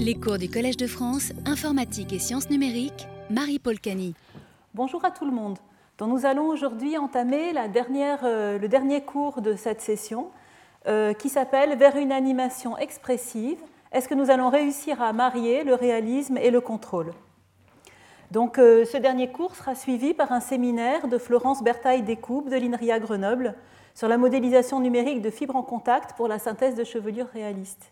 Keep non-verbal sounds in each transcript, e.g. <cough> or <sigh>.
Les cours du Collège de France, informatique et sciences numériques, Marie-Paul Cani. Bonjour à tout le monde. Donc nous allons aujourd'hui entamer euh, le dernier cours de cette session euh, qui s'appelle Vers une animation expressive. Est-ce que nous allons réussir à marier le réalisme et le contrôle? Donc euh, ce dernier cours sera suivi par un séminaire de Florence Bertaille-Descoubes de l'INRIA Grenoble sur la modélisation numérique de fibres en contact pour la synthèse de chevelure réaliste.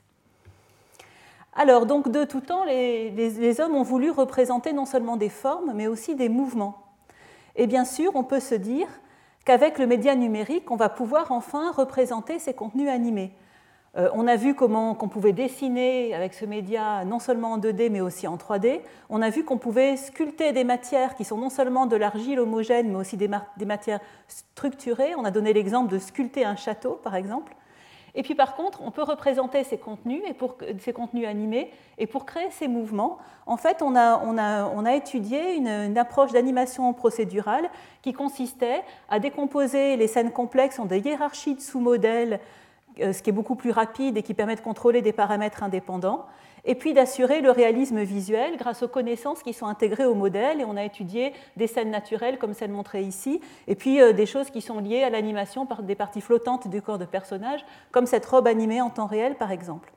Alors, donc, de tout temps, les, hommes ont voulu représenter non seulement des formes, mais aussi des mouvements. Et bien sûr, on peut se dire qu'avec le média numérique, on va pouvoir enfin représenter ces contenus animés. Euh, on a vu comment qu'on pouvait dessiner avec ce média non seulement en 2D mais aussi en 3D. On a vu qu'on pouvait sculpter des matières qui sont non seulement de l'argile homogène mais aussi des matières structurées. On a donné l'exemple de sculpter un château par exemple. Et puis par contre, on peut représenter ces contenus, et pour, ces contenus animés, et pour créer ces mouvements, en fait, on a, étudié une, approche d'animation procédurale qui consistait à décomposer les scènes complexes en des hiérarchies de sous-modèles, euh, ce qui est beaucoup plus rapide et qui permet de contrôler des paramètres indépendants, et puis d'assurer le réalisme visuel grâce aux connaissances qui sont intégrées au modèle. Et on a étudié des scènes naturelles comme celle montrée ici, et puis euh, des choses qui sont liées à l'animation par des parties flottantes du corps de personnage, comme cette robe animée en temps réel par exemple.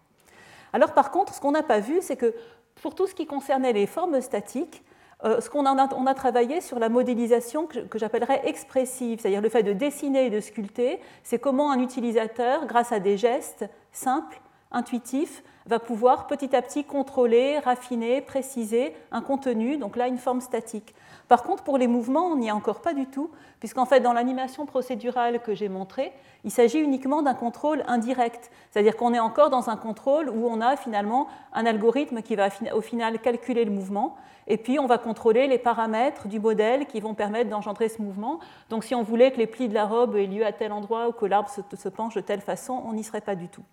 Alors par contre, ce qu'on n'a pas vu, c'est que pour tout ce qui concernait les formes statiques, euh, ce qu'on a, on a travaillé sur la modélisation que, que j'appellerais expressive, c'est-à-dire le fait de dessiner et de sculpter, c'est comment un utilisateur, grâce à des gestes simples, intuitifs, va pouvoir petit à petit contrôler, raffiner, préciser un contenu, donc là une forme statique. Par contre, pour les mouvements, on n'y est encore pas du tout, puisqu'en fait, dans l'animation procédurale que j'ai montrée, il s'agit uniquement d'un contrôle indirect, c'est-à-dire qu'on est encore dans un contrôle où on a finalement un algorithme qui va au final calculer le mouvement, et puis on va contrôler les paramètres du modèle qui vont permettre d'engendrer ce mouvement. Donc si on voulait que les plis de la robe aient lieu à tel endroit ou que l'arbre se, penche de telle façon, on n'y serait pas du tout.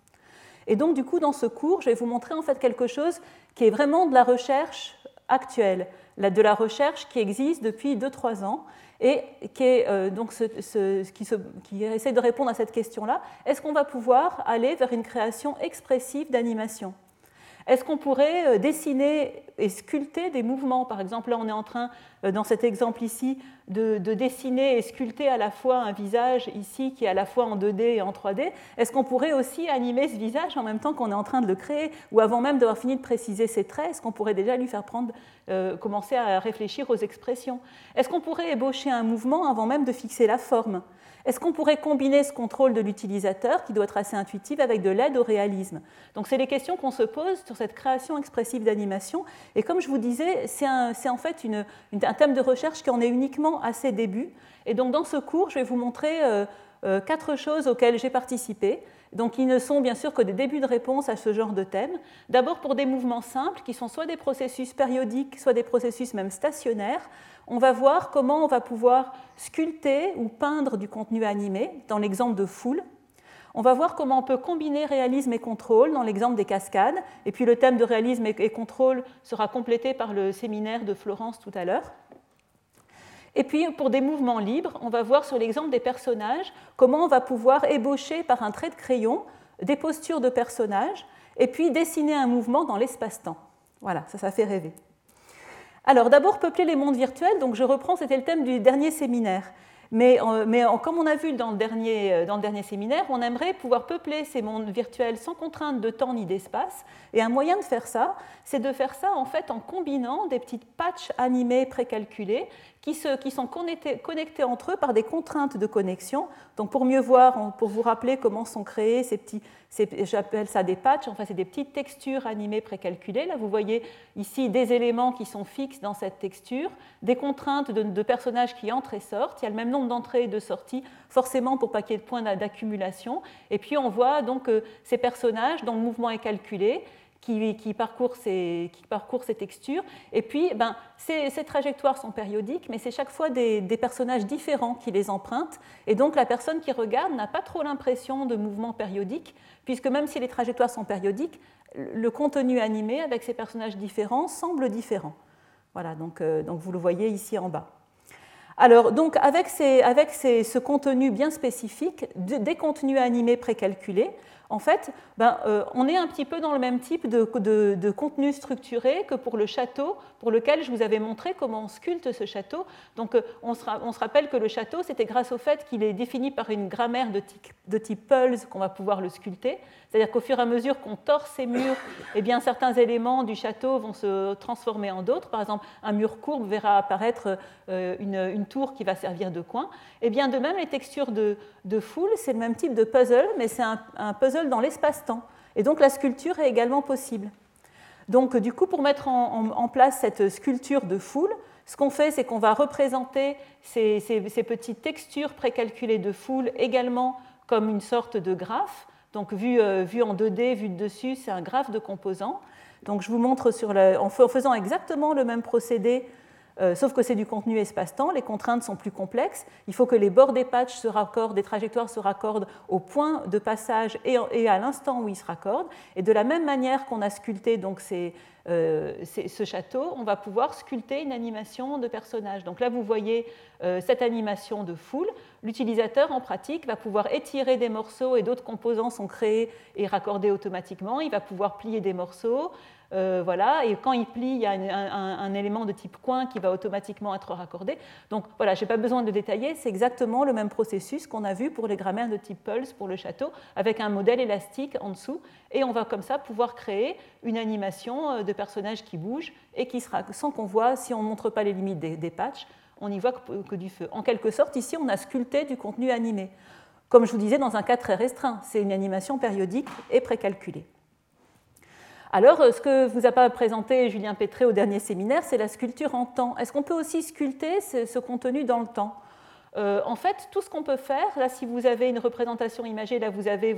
Et donc, du coup, dans ce cours, je vais vous montrer en fait quelque chose qui est vraiment de la recherche actuelle, de la recherche qui existe depuis 2-3 ans et euh, qui, essaie de répondre à cette question-là. Est-ce qu'on va pouvoir aller vers une création expressive d'animation? Est-ce qu'on pourrait euh, dessiner et sculpter des mouvements? Par exemple, là, on est en train, euh, dans cet exemple ici, de, dessiner et sculpter à la fois un visage ici qui est à la fois en 2D et en 3D. Est-ce qu'on pourrait aussi animer ce visage en même temps qu'on est en train de le créer Ou avant même d'avoir fini de préciser ses traits, est-ce qu'on pourrait déjà lui faire prendre, euh, commencer à réfléchir aux expressions? Est-ce qu'on pourrait ébaucher un mouvement avant même de fixer la forme? Est-ce qu'on pourrait combiner ce contrôle de l'utilisateur, qui doit être assez intuitif, avec de l'aide au réalisme? Donc, c'est les questions qu'on se pose sur cette création expressive d'animation. Et comme je vous disais, c'est en fait un thème de recherche qui en est uniquement à ses débuts. Et donc, dans ce cours, je vais vous montrer euh, euh, quatre choses auxquelles j'ai participé. Donc, ils ne sont bien sûr que des débuts de réponse à ce genre de thème. D'abord pour des mouvements simples, qui sont soit des processus périodiques, soit des processus même stationnaires on va voir comment on va pouvoir sculpter ou peindre du contenu animé, dans l'exemple de foule. On va voir comment on peut combiner réalisme et contrôle dans l'exemple des cascades. Et puis le thème de réalisme et contrôle sera complété par le séminaire de Florence tout à l'heure. Et puis pour des mouvements libres, on va voir sur l'exemple des personnages comment on va pouvoir ébaucher par un trait de crayon des postures de personnages et puis dessiner un mouvement dans l'espace-temps. Voilà, ça, ça fait rêver. Alors d'abord, peupler les mondes virtuels, donc je reprends, c'était le thème du dernier séminaire. Mais, euh, comme on a vu dans le, dernier, euh, dans le dernier séminaire, on aimerait pouvoir peupler ces mondes virtuels sans contrainte de temps ni d'espace. Et un moyen de faire ça, c'est de faire ça en fait en combinant des petites patchs animées précalculées qui, sont connectés, entre eux par des contraintes de connexion. Donc pour mieux voir, pour vous rappeler comment sont créés ces petits, j'appelle ça des patchs, enfin c'est des petites textures animées précalculées. Là vous voyez ici des éléments qui sont fixes dans cette texture, des contraintes de, personnages qui entrent et sortent. Il y a le même nombre d'entrées et de sorties, forcément pour ait de points d'accumulation. Et puis on voit donc euh, ces personnages dont le mouvement est calculé qui, qui, parcourt ces, qui, parcourt ces, textures. Et puis, ben, ces, trajectoires sont périodiques, mais c'est chaque fois des, personnages différents qui les empruntent. Et donc, la personne qui regarde n'a pas trop l'impression de mouvement périodique, puisque même si les trajectoires sont périodiques, le contenu animé avec ces personnages différents semble différent. Voilà, donc, euh, donc vous le voyez ici en bas. Alors, donc, avec, ces, avec ces, ce contenu bien spécifique, des contenus animés précalculés, en fait, ben, euh, on est un petit peu dans le même type de, contenu structuré que pour le château, pour lequel je vous avais montré comment on sculpte ce château. Donc, euh, on, se, rappelle que le château, c'était grâce au fait qu'il est défini par une grammaire de type, de type Pulse qu'on va pouvoir le sculpter. C'est-à-dire qu'au fur et à mesure qu'on tord ces murs, eh bien, certains éléments du château vont se transformer en d'autres. Par exemple, un mur courbe verra apparaître euh, une, tour qui va servir de coin. Eh bien, de même, les textures de, foule, c'est le même type de puzzle, mais c'est un, puzzle dans l'espace-temps. Et donc, la sculpture est également possible. Donc, du coup, pour mettre en, place cette sculpture de foule, ce qu'on fait, c'est qu'on va représenter ces petites textures précalculées de foule également comme une sorte de graphe. Donc vu, euh, vu, en 2D, vu de dessus, c'est un graphe de composants. Donc je vous montre sur en faisant exactement le même procédé, euh, sauf que c'est du contenu espace-temps, les contraintes sont plus complexes. Il faut que les bords des patchs se raccordent, des trajectoires se raccordent au point de passage et, à l'instant où ils se raccordent. Et de la même manière qu'on a sculpté donc ces, euh, ce château, on va pouvoir sculpter une animation de personnage. Donc là, vous voyez euh, cette animation de foule. L'utilisateur, en pratique, va pouvoir étirer des morceaux et d'autres composants sont créés et raccordés automatiquement. Il va pouvoir plier des morceaux. Euh, voilà, et quand il plie, il y a un, élément de type coin qui va automatiquement être raccordé. Donc voilà, je n'ai pas besoin de détailler, c'est exactement le même processus qu'on a vu pour les grammaires de type Pulse pour le château, avec un modèle élastique en dessous, et on va comme ça pouvoir créer une animation de personnage qui bouge et qui sera, sans qu'on voit, si on ne montre pas les limites des, patchs, on n'y voit que, du feu. En quelque sorte, ici, on a sculpté du contenu animé. Comme je vous disais, dans un cas très restreint, c'est une animation périodique et précalculée. Alors, ce que vous a pas présenté Julien Pétré au dernier séminaire, c'est la sculpture en temps. Est-ce qu'on peut aussi sculpter ce contenu dans le temps? Euh, en fait, tout ce qu'on peut faire, là, si vous avez une représentation imagée, là, vous avez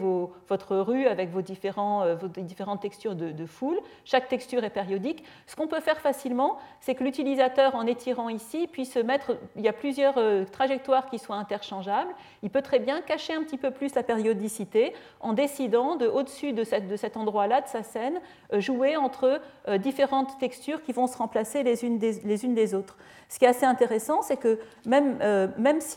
votre rue avec vos, euh, différentes textures de, foule. Chaque texture est périodique. Ce qu'on peut faire facilement, c'est que l'utilisateur, en étirant ici, puisse mettre. Il y a plusieurs euh, trajectoires qui soient interchangeables. Il peut très bien cacher un petit peu plus la périodicité en décidant de, au-dessus de, cet endroit-là, de sa scène, jouer entre différentes textures qui vont se remplacer les unes les unes des autres. Ce qui est assez intéressant, c'est que même, même, si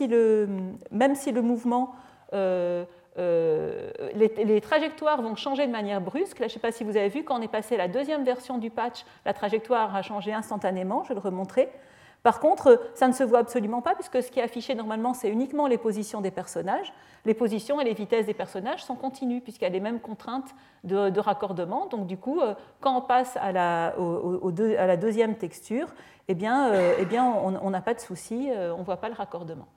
même, si le, mouvement, euh, euh, les, trajectoires vont changer de manière brusque, là je ne sais pas si vous avez vu, quand on est passé à la deuxième version du patch, la trajectoire a changé instantanément, je vais le remontrer. Par contre, ça ne se voit absolument pas puisque ce qui est affiché normalement, c'est uniquement les positions des personnages. Les positions et les vitesses des personnages sont continues puisqu'il y a les mêmes contraintes de, raccordement. Donc du coup, euh, quand on passe à la, deuxième texture, eh bien, eh on n'a pas de souci, on ne voit pas le raccordement.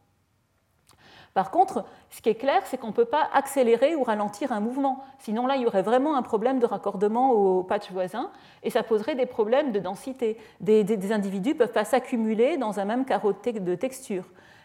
Par contre, ce qui est clair, c'est qu'on ne peut pas accélérer ou ralentir un mouvement. Sinon, là, il y aurait vraiment un problème de raccordement au patch voisin et ça poserait des problèmes de densité. Des, individus ne peuvent pas s'accumuler dans un même carreau de texture.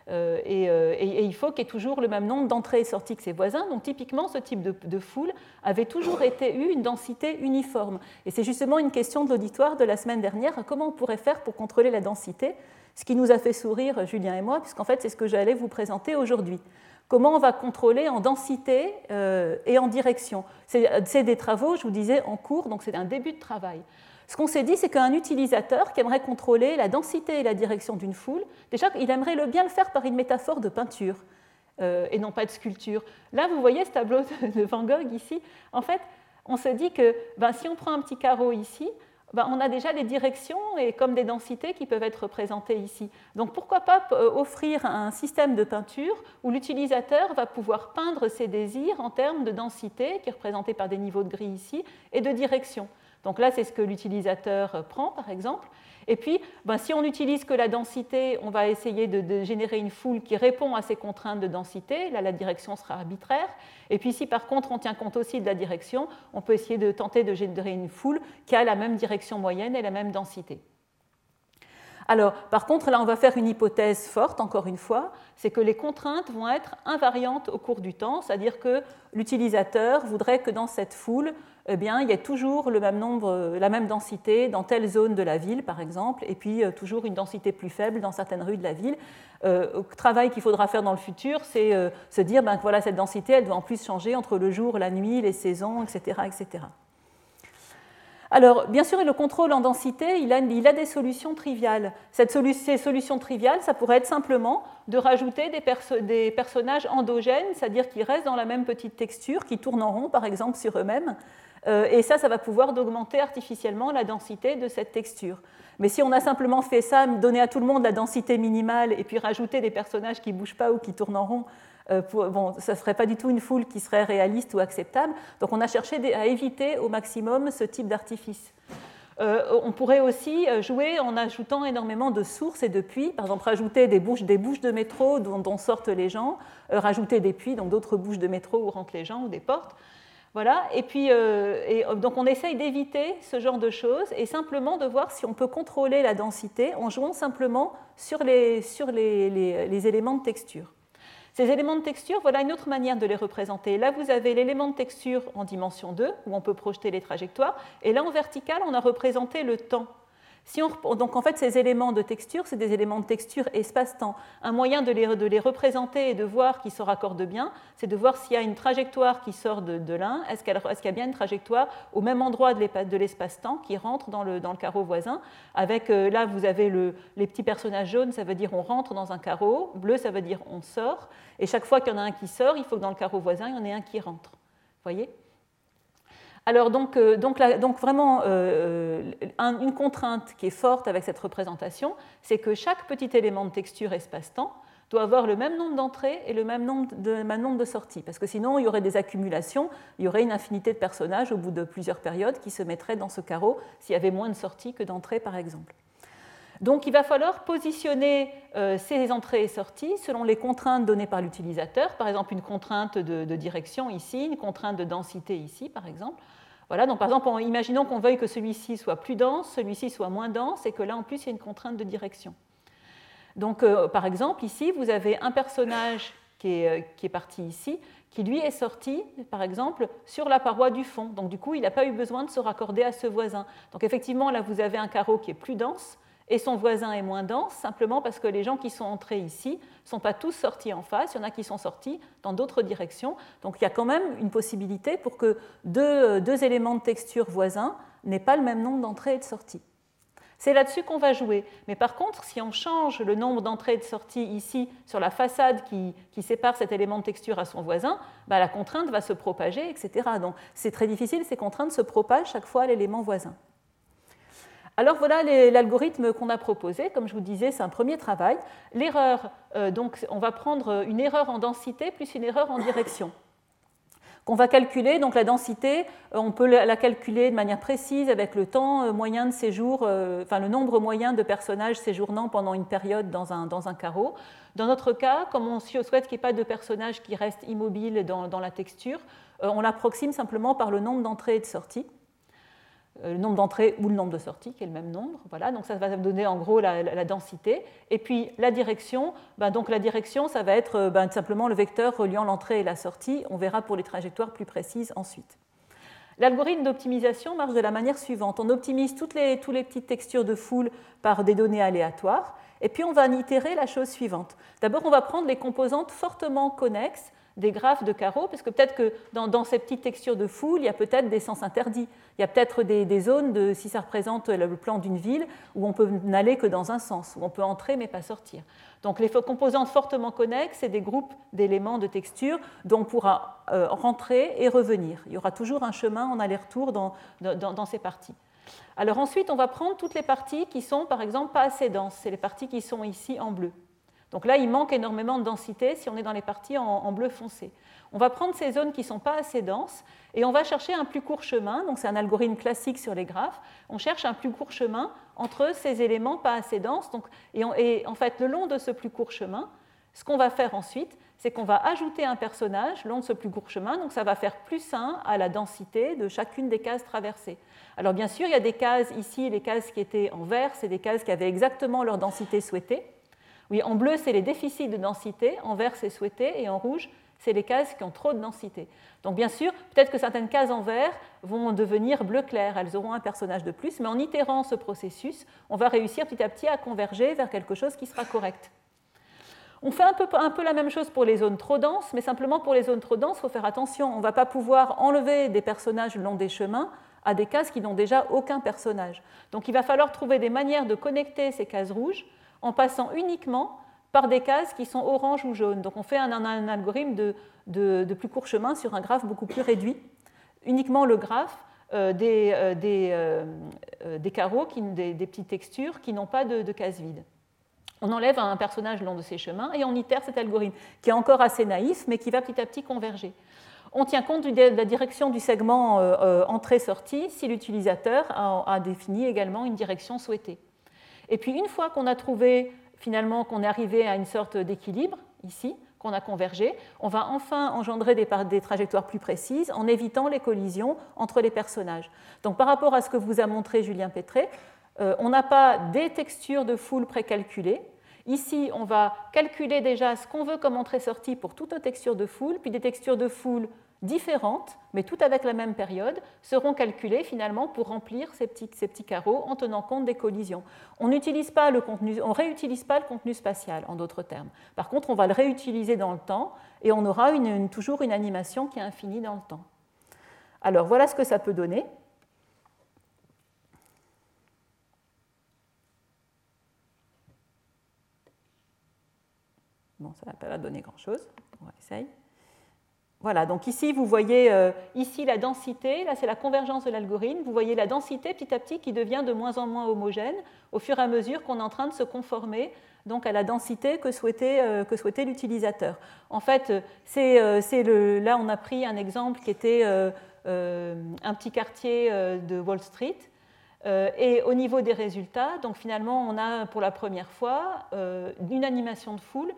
Euh, euh, et, il faut qu'il y ait toujours le même nombre d'entrées et sorties que ses voisins. Donc typiquement, ce type de, foule avait toujours eu une densité uniforme. Et c'est justement une question de l'auditoire de la semaine dernière. Comment on pourrait faire pour contrôler la densité ce qui nous a fait sourire, Julien et moi, puisqu'en fait, c'est ce que j'allais vous présenter aujourd'hui. Comment on va contrôler en densité euh, et en direction C'est des travaux, je vous disais, en cours, donc c'est un début de travail. Ce qu'on s'est dit, c'est qu'un utilisateur qui aimerait contrôler la densité et la direction d'une foule, déjà, il aimerait le bien le faire par une métaphore de peinture euh, et non pas de sculpture. Là, vous voyez ce tableau de Van Gogh ici. En fait, on se dit que ben, si on prend un petit carreau ici, ben, on a déjà des directions et comme des densités qui peuvent être représentées ici. Donc pourquoi pas euh, offrir un système de peinture où l'utilisateur va pouvoir peindre ses désirs en termes de densité, qui est représentée par des niveaux de gris ici, et de direction. Donc là, c'est ce que l'utilisateur prend, par exemple. Et puis, ben, si on n'utilise que la densité, on va essayer de, générer une foule qui répond à ces contraintes de densité. Là, la direction sera arbitraire. Et puis, si par contre on tient compte aussi de la direction, on peut essayer de tenter de générer une foule qui a la même direction moyenne et la même densité. Alors, par contre, là, on va faire une hypothèse forte, encore une fois, c'est que les contraintes vont être invariantes au cours du temps, c'est-à-dire que l'utilisateur voudrait que dans cette foule, eh bien, il y ait toujours le même nombre, la même densité dans telle zone de la ville, par exemple, et puis euh, toujours une densité plus faible dans certaines rues de la ville. Euh, le travail qu'il faudra faire dans le futur, c'est euh, se dire ben, que voilà, cette densité, elle doit en plus changer entre le jour, la nuit, les saisons, etc. etc. alors, bien sûr, le contrôle en densité, il a, des solutions triviales. Cette ces solutions triviales, ça pourrait être simplement de rajouter des, personnages endogènes, c'est-à-dire qui restent dans la même petite texture, qui tournent en rond, par exemple, sur eux-mêmes. Euh, et ça, ça va pouvoir augmenter artificiellement la densité de cette texture. Mais si on a simplement fait ça, donner à tout le monde la densité minimale et puis rajouter des personnages qui ne bougent pas ou qui tournent en rond, euh, bon, ça ne serait pas du tout une foule qui serait réaliste ou acceptable. Donc on a cherché à éviter au maximum ce type d'artifice. Euh, on pourrait aussi euh, jouer en ajoutant énormément de sources et de puits, par exemple rajouter des bouches, des bouches de métro dont, sortent les gens, rajouter des puits, donc d'autres bouches de métro où rentrent les gens ou des portes. Voilà, et puis donc on essaye d'éviter ce genre de choses et simplement de voir si on peut contrôler la densité en jouant simplement sur les éléments de texture. Ces éléments de texture, voilà une autre manière de les représenter. Là, vous avez l'élément de texture en dimension 2, où on peut projeter les trajectoires, et là, en vertical, on a représenté le temps donc en fait, ces éléments de texture, c'est des éléments de texture espace-temps. Un moyen de les, représenter et de voir qu'ils se raccordent bien, c'est de voir s'il y a une trajectoire qui sort de, l'un, est-ce qu'il y a bien une trajectoire au même endroit de l'espace-temps qui rentre dans le, carreau voisin? Avec euh, là, vous avez les petits personnages jaunes, ça veut dire on rentre dans un carreau, bleu, ça veut dire on sort. Et chaque fois qu'il y en a un qui sort, il faut que dans le carreau voisin, il y en ait un qui rentre. Voyez? Alors donc, euh, vraiment, euh, euh, une contrainte qui est forte avec cette représentation, c'est que chaque petit élément de texture espace-temps doit avoir le même nombre d'entrées et le même nombre de, même nombre de sorties, parce que sinon il y aurait des accumulations, il y aurait une infinité de personnages au bout de plusieurs périodes qui se mettraient dans ce carreau s'il y avait moins de sorties que d'entrées par exemple. Donc il va falloir positionner ces entrées et sorties selon les contraintes données par l'utilisateur, par exemple une contrainte de, direction ici, une contrainte de densité ici par exemple. Voilà, donc par exemple, imaginons qu'on veuille que celui-ci soit plus dense, celui-ci soit moins dense, et que là en plus il y a une contrainte de direction. Donc euh, par exemple, ici, vous avez un personnage qui est, euh, qui est, parti ici, qui lui est sorti, par exemple, sur la paroi du fond. Donc du coup, il n'a pas eu besoin de se raccorder à ce voisin. Donc effectivement, là, vous avez un carreau qui est plus dense, et son voisin est moins dense, simplement parce que les gens qui sont entrés ici ne sont pas tous sortis en face, il y en a qui sont sortis dans d'autres directions. Donc il y a quand même une possibilité pour que deux, éléments de texture voisins n'aient pas le même nombre d'entrées et de sorties. C'est là-dessus qu'on va jouer. Mais par contre, si on change le nombre d'entrées et de sorties ici sur la façade qui, qui sépare cet élément de texture à son voisin, bah, la contrainte va se propager, etc. Donc c'est très difficile, ces contraintes se propagent chaque fois à l'élément voisin. Alors voilà l'algorithme qu'on a proposé. Comme je vous disais, c'est un premier travail. L'erreur, euh, donc on va prendre une erreur en densité plus une erreur en direction qu'on va calculer. Donc la densité, euh, on peut la calculer de manière précise avec le temps euh, moyen de séjour, enfin le nombre moyen de personnages séjournant pendant une période dans un, carreau. Dans notre cas, comme on souhaite qu'il n'y ait pas de personnages qui restent immobiles dans, dans la texture, on l'approxime simplement par le nombre d'entrées et de sorties. Euh, le nombre d'entrées ou le nombre de sorties, qui est le même nombre. Voilà, donc ça va donner en gros la, densité. Et puis la direction, ben donc la direction, ça va être ben simplement le vecteur reliant l'entrée et la sortie. On verra pour les trajectoires plus précises ensuite. L'algorithme d'optimisation marche de la manière suivante. On optimise toutes les, toutes les petites textures de foule par des données aléatoires, et puis on va itérer la chose suivante. D'abord, on va prendre les composantes fortement connexes des graphes de carreaux, parce que peut-être que dans, ces petites textures de foule, il y a peut-être des sens interdits. Il y a peut-être des, zones, de, si ça représente le plan d'une ville, où on peut n'aller que dans un sens, où on peut entrer mais pas sortir. Donc les composantes fortement connexes, c'est des groupes d'éléments de texture dont on pourra euh, rentrer et revenir. Il y aura toujours un chemin en aller-retour dans, dans ces parties. Alors ensuite, on va prendre toutes les parties qui sont, par exemple, pas assez denses. C'est les parties qui sont ici en bleu. Donc là, il manque énormément de densité si on est dans les parties en, bleu foncé. On va prendre ces zones qui ne sont pas assez denses et on va chercher un plus court chemin. Donc c'est un algorithme classique sur les graphes. On cherche un plus court chemin entre ces éléments pas assez denses. et, en fait, le long de ce plus court chemin, ce qu'on va faire ensuite, c'est qu'on va ajouter un personnage long de ce plus court chemin. Donc ça va faire plus 1 à la densité de chacune des cases traversées. Alors bien sûr, il y a des cases ici, les cases qui étaient en vert, c'est des cases qui avaient exactement leur densité souhaitée. Oui, en bleu, c'est les déficits de densité, en vert, c'est souhaité, et en rouge, c'est les cases qui ont trop de densité. Donc bien sûr, peut-être que certaines cases en vert vont devenir bleu clair, elles auront un personnage de plus, mais en itérant ce processus, on va réussir petit à petit à converger vers quelque chose qui sera correct. On fait un peu, la même chose pour les zones trop denses, mais simplement pour les zones trop denses, il faut faire attention. On ne va pas pouvoir enlever des personnages le long des chemins à des cases qui n'ont déjà aucun personnage. Donc il va falloir trouver des manières de connecter ces cases rouges en passant uniquement par des cases qui sont orange ou jaune. Donc on fait un, algorithme de, plus court chemin sur un graphe beaucoup plus réduit. Uniquement le graphe euh, euh, euh, des, carreaux, des, petites textures qui n'ont pas de, cases vides. On enlève un personnage long de ces chemins et on itère cet algorithme, qui est encore assez naïf, mais qui va petit à petit converger. On tient compte de la direction du segment entrée-sortie si l'utilisateur a, défini également une direction souhaitée. Et puis une fois qu'on a trouvé finalement qu'on est arrivé à une sorte d'équilibre ici, qu'on a convergé, on va enfin engendrer des, trajectoires plus précises en évitant les collisions entre les personnages. Donc par rapport à ce que vous a montré Julien Pétré, euh, on n'a pas des textures de foule précalculées. Ici, on va calculer déjà ce qu'on veut comme entrée-sortie pour toutes nos textures de foule, puis des textures de foule différentes, mais toutes avec la même période, seront calculées finalement pour remplir ces petits, carreaux en tenant compte des collisions. On n'utilise pas le contenu, on réutilise pas le contenu spatial, en d'autres termes. Par contre, on va le réutiliser dans le temps et on aura toujours une animation qui est infinie dans le temps. Alors voilà ce que ça peut donner. Bon, ça n'a pas donner grand-chose. On va essayer. Voilà, donc ici, vous voyez euh, ici la densité, là c'est la convergence de l'algorithme, vous voyez la densité petit à petit qui devient de moins en moins homogène au fur et à mesure qu'on est en train de se conformer donc, à la densité que souhaitait, euh, l'utilisateur. En fait, le, là on a pris un exemple qui était euh, un petit quartier de Wall Street. et au niveau des résultats, donc finalement, on a pour la première fois une animation de foule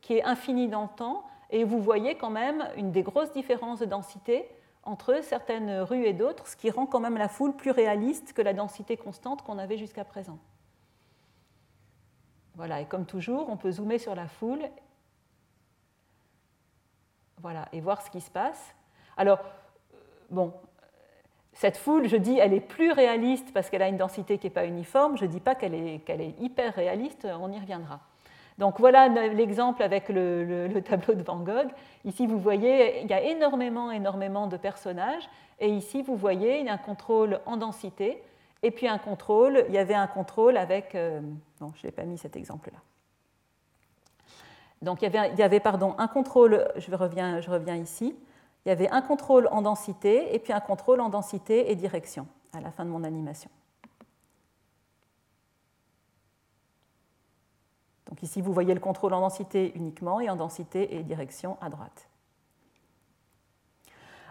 qui est infinie dans le temps et vous voyez quand même une des grosses différences de densité entre certaines rues et d'autres, ce qui rend quand même la foule plus réaliste que la densité constante qu'on avait jusqu'à présent. Voilà, et comme toujours, on peut zoomer sur la foule voilà, et voir ce qui se passe. Alors, euh, bon, cette foule, je dis, elle est plus réaliste parce qu'elle a une densité qui n'est pas uniforme. Je ne dis pas qu'elle est, qu'elle est hyper réaliste, on y reviendra. Donc voilà l'exemple avec le, tableau de Van Gogh. Ici, vous voyez, il y a énormément, énormément de personnages. Et ici, vous voyez un contrôle en densité. Et puis un contrôle, il y avait un contrôle avec... Euh, non, je n'ai pas mis cet exemple-là. Donc il y avait, il y pardon, un contrôle, je reviens ici, il y avait un contrôle en densité et puis un contrôle en densité et direction à la fin de mon animation. Ici, vous voyez le contrôle en densité uniquement et en densité et direction à droite.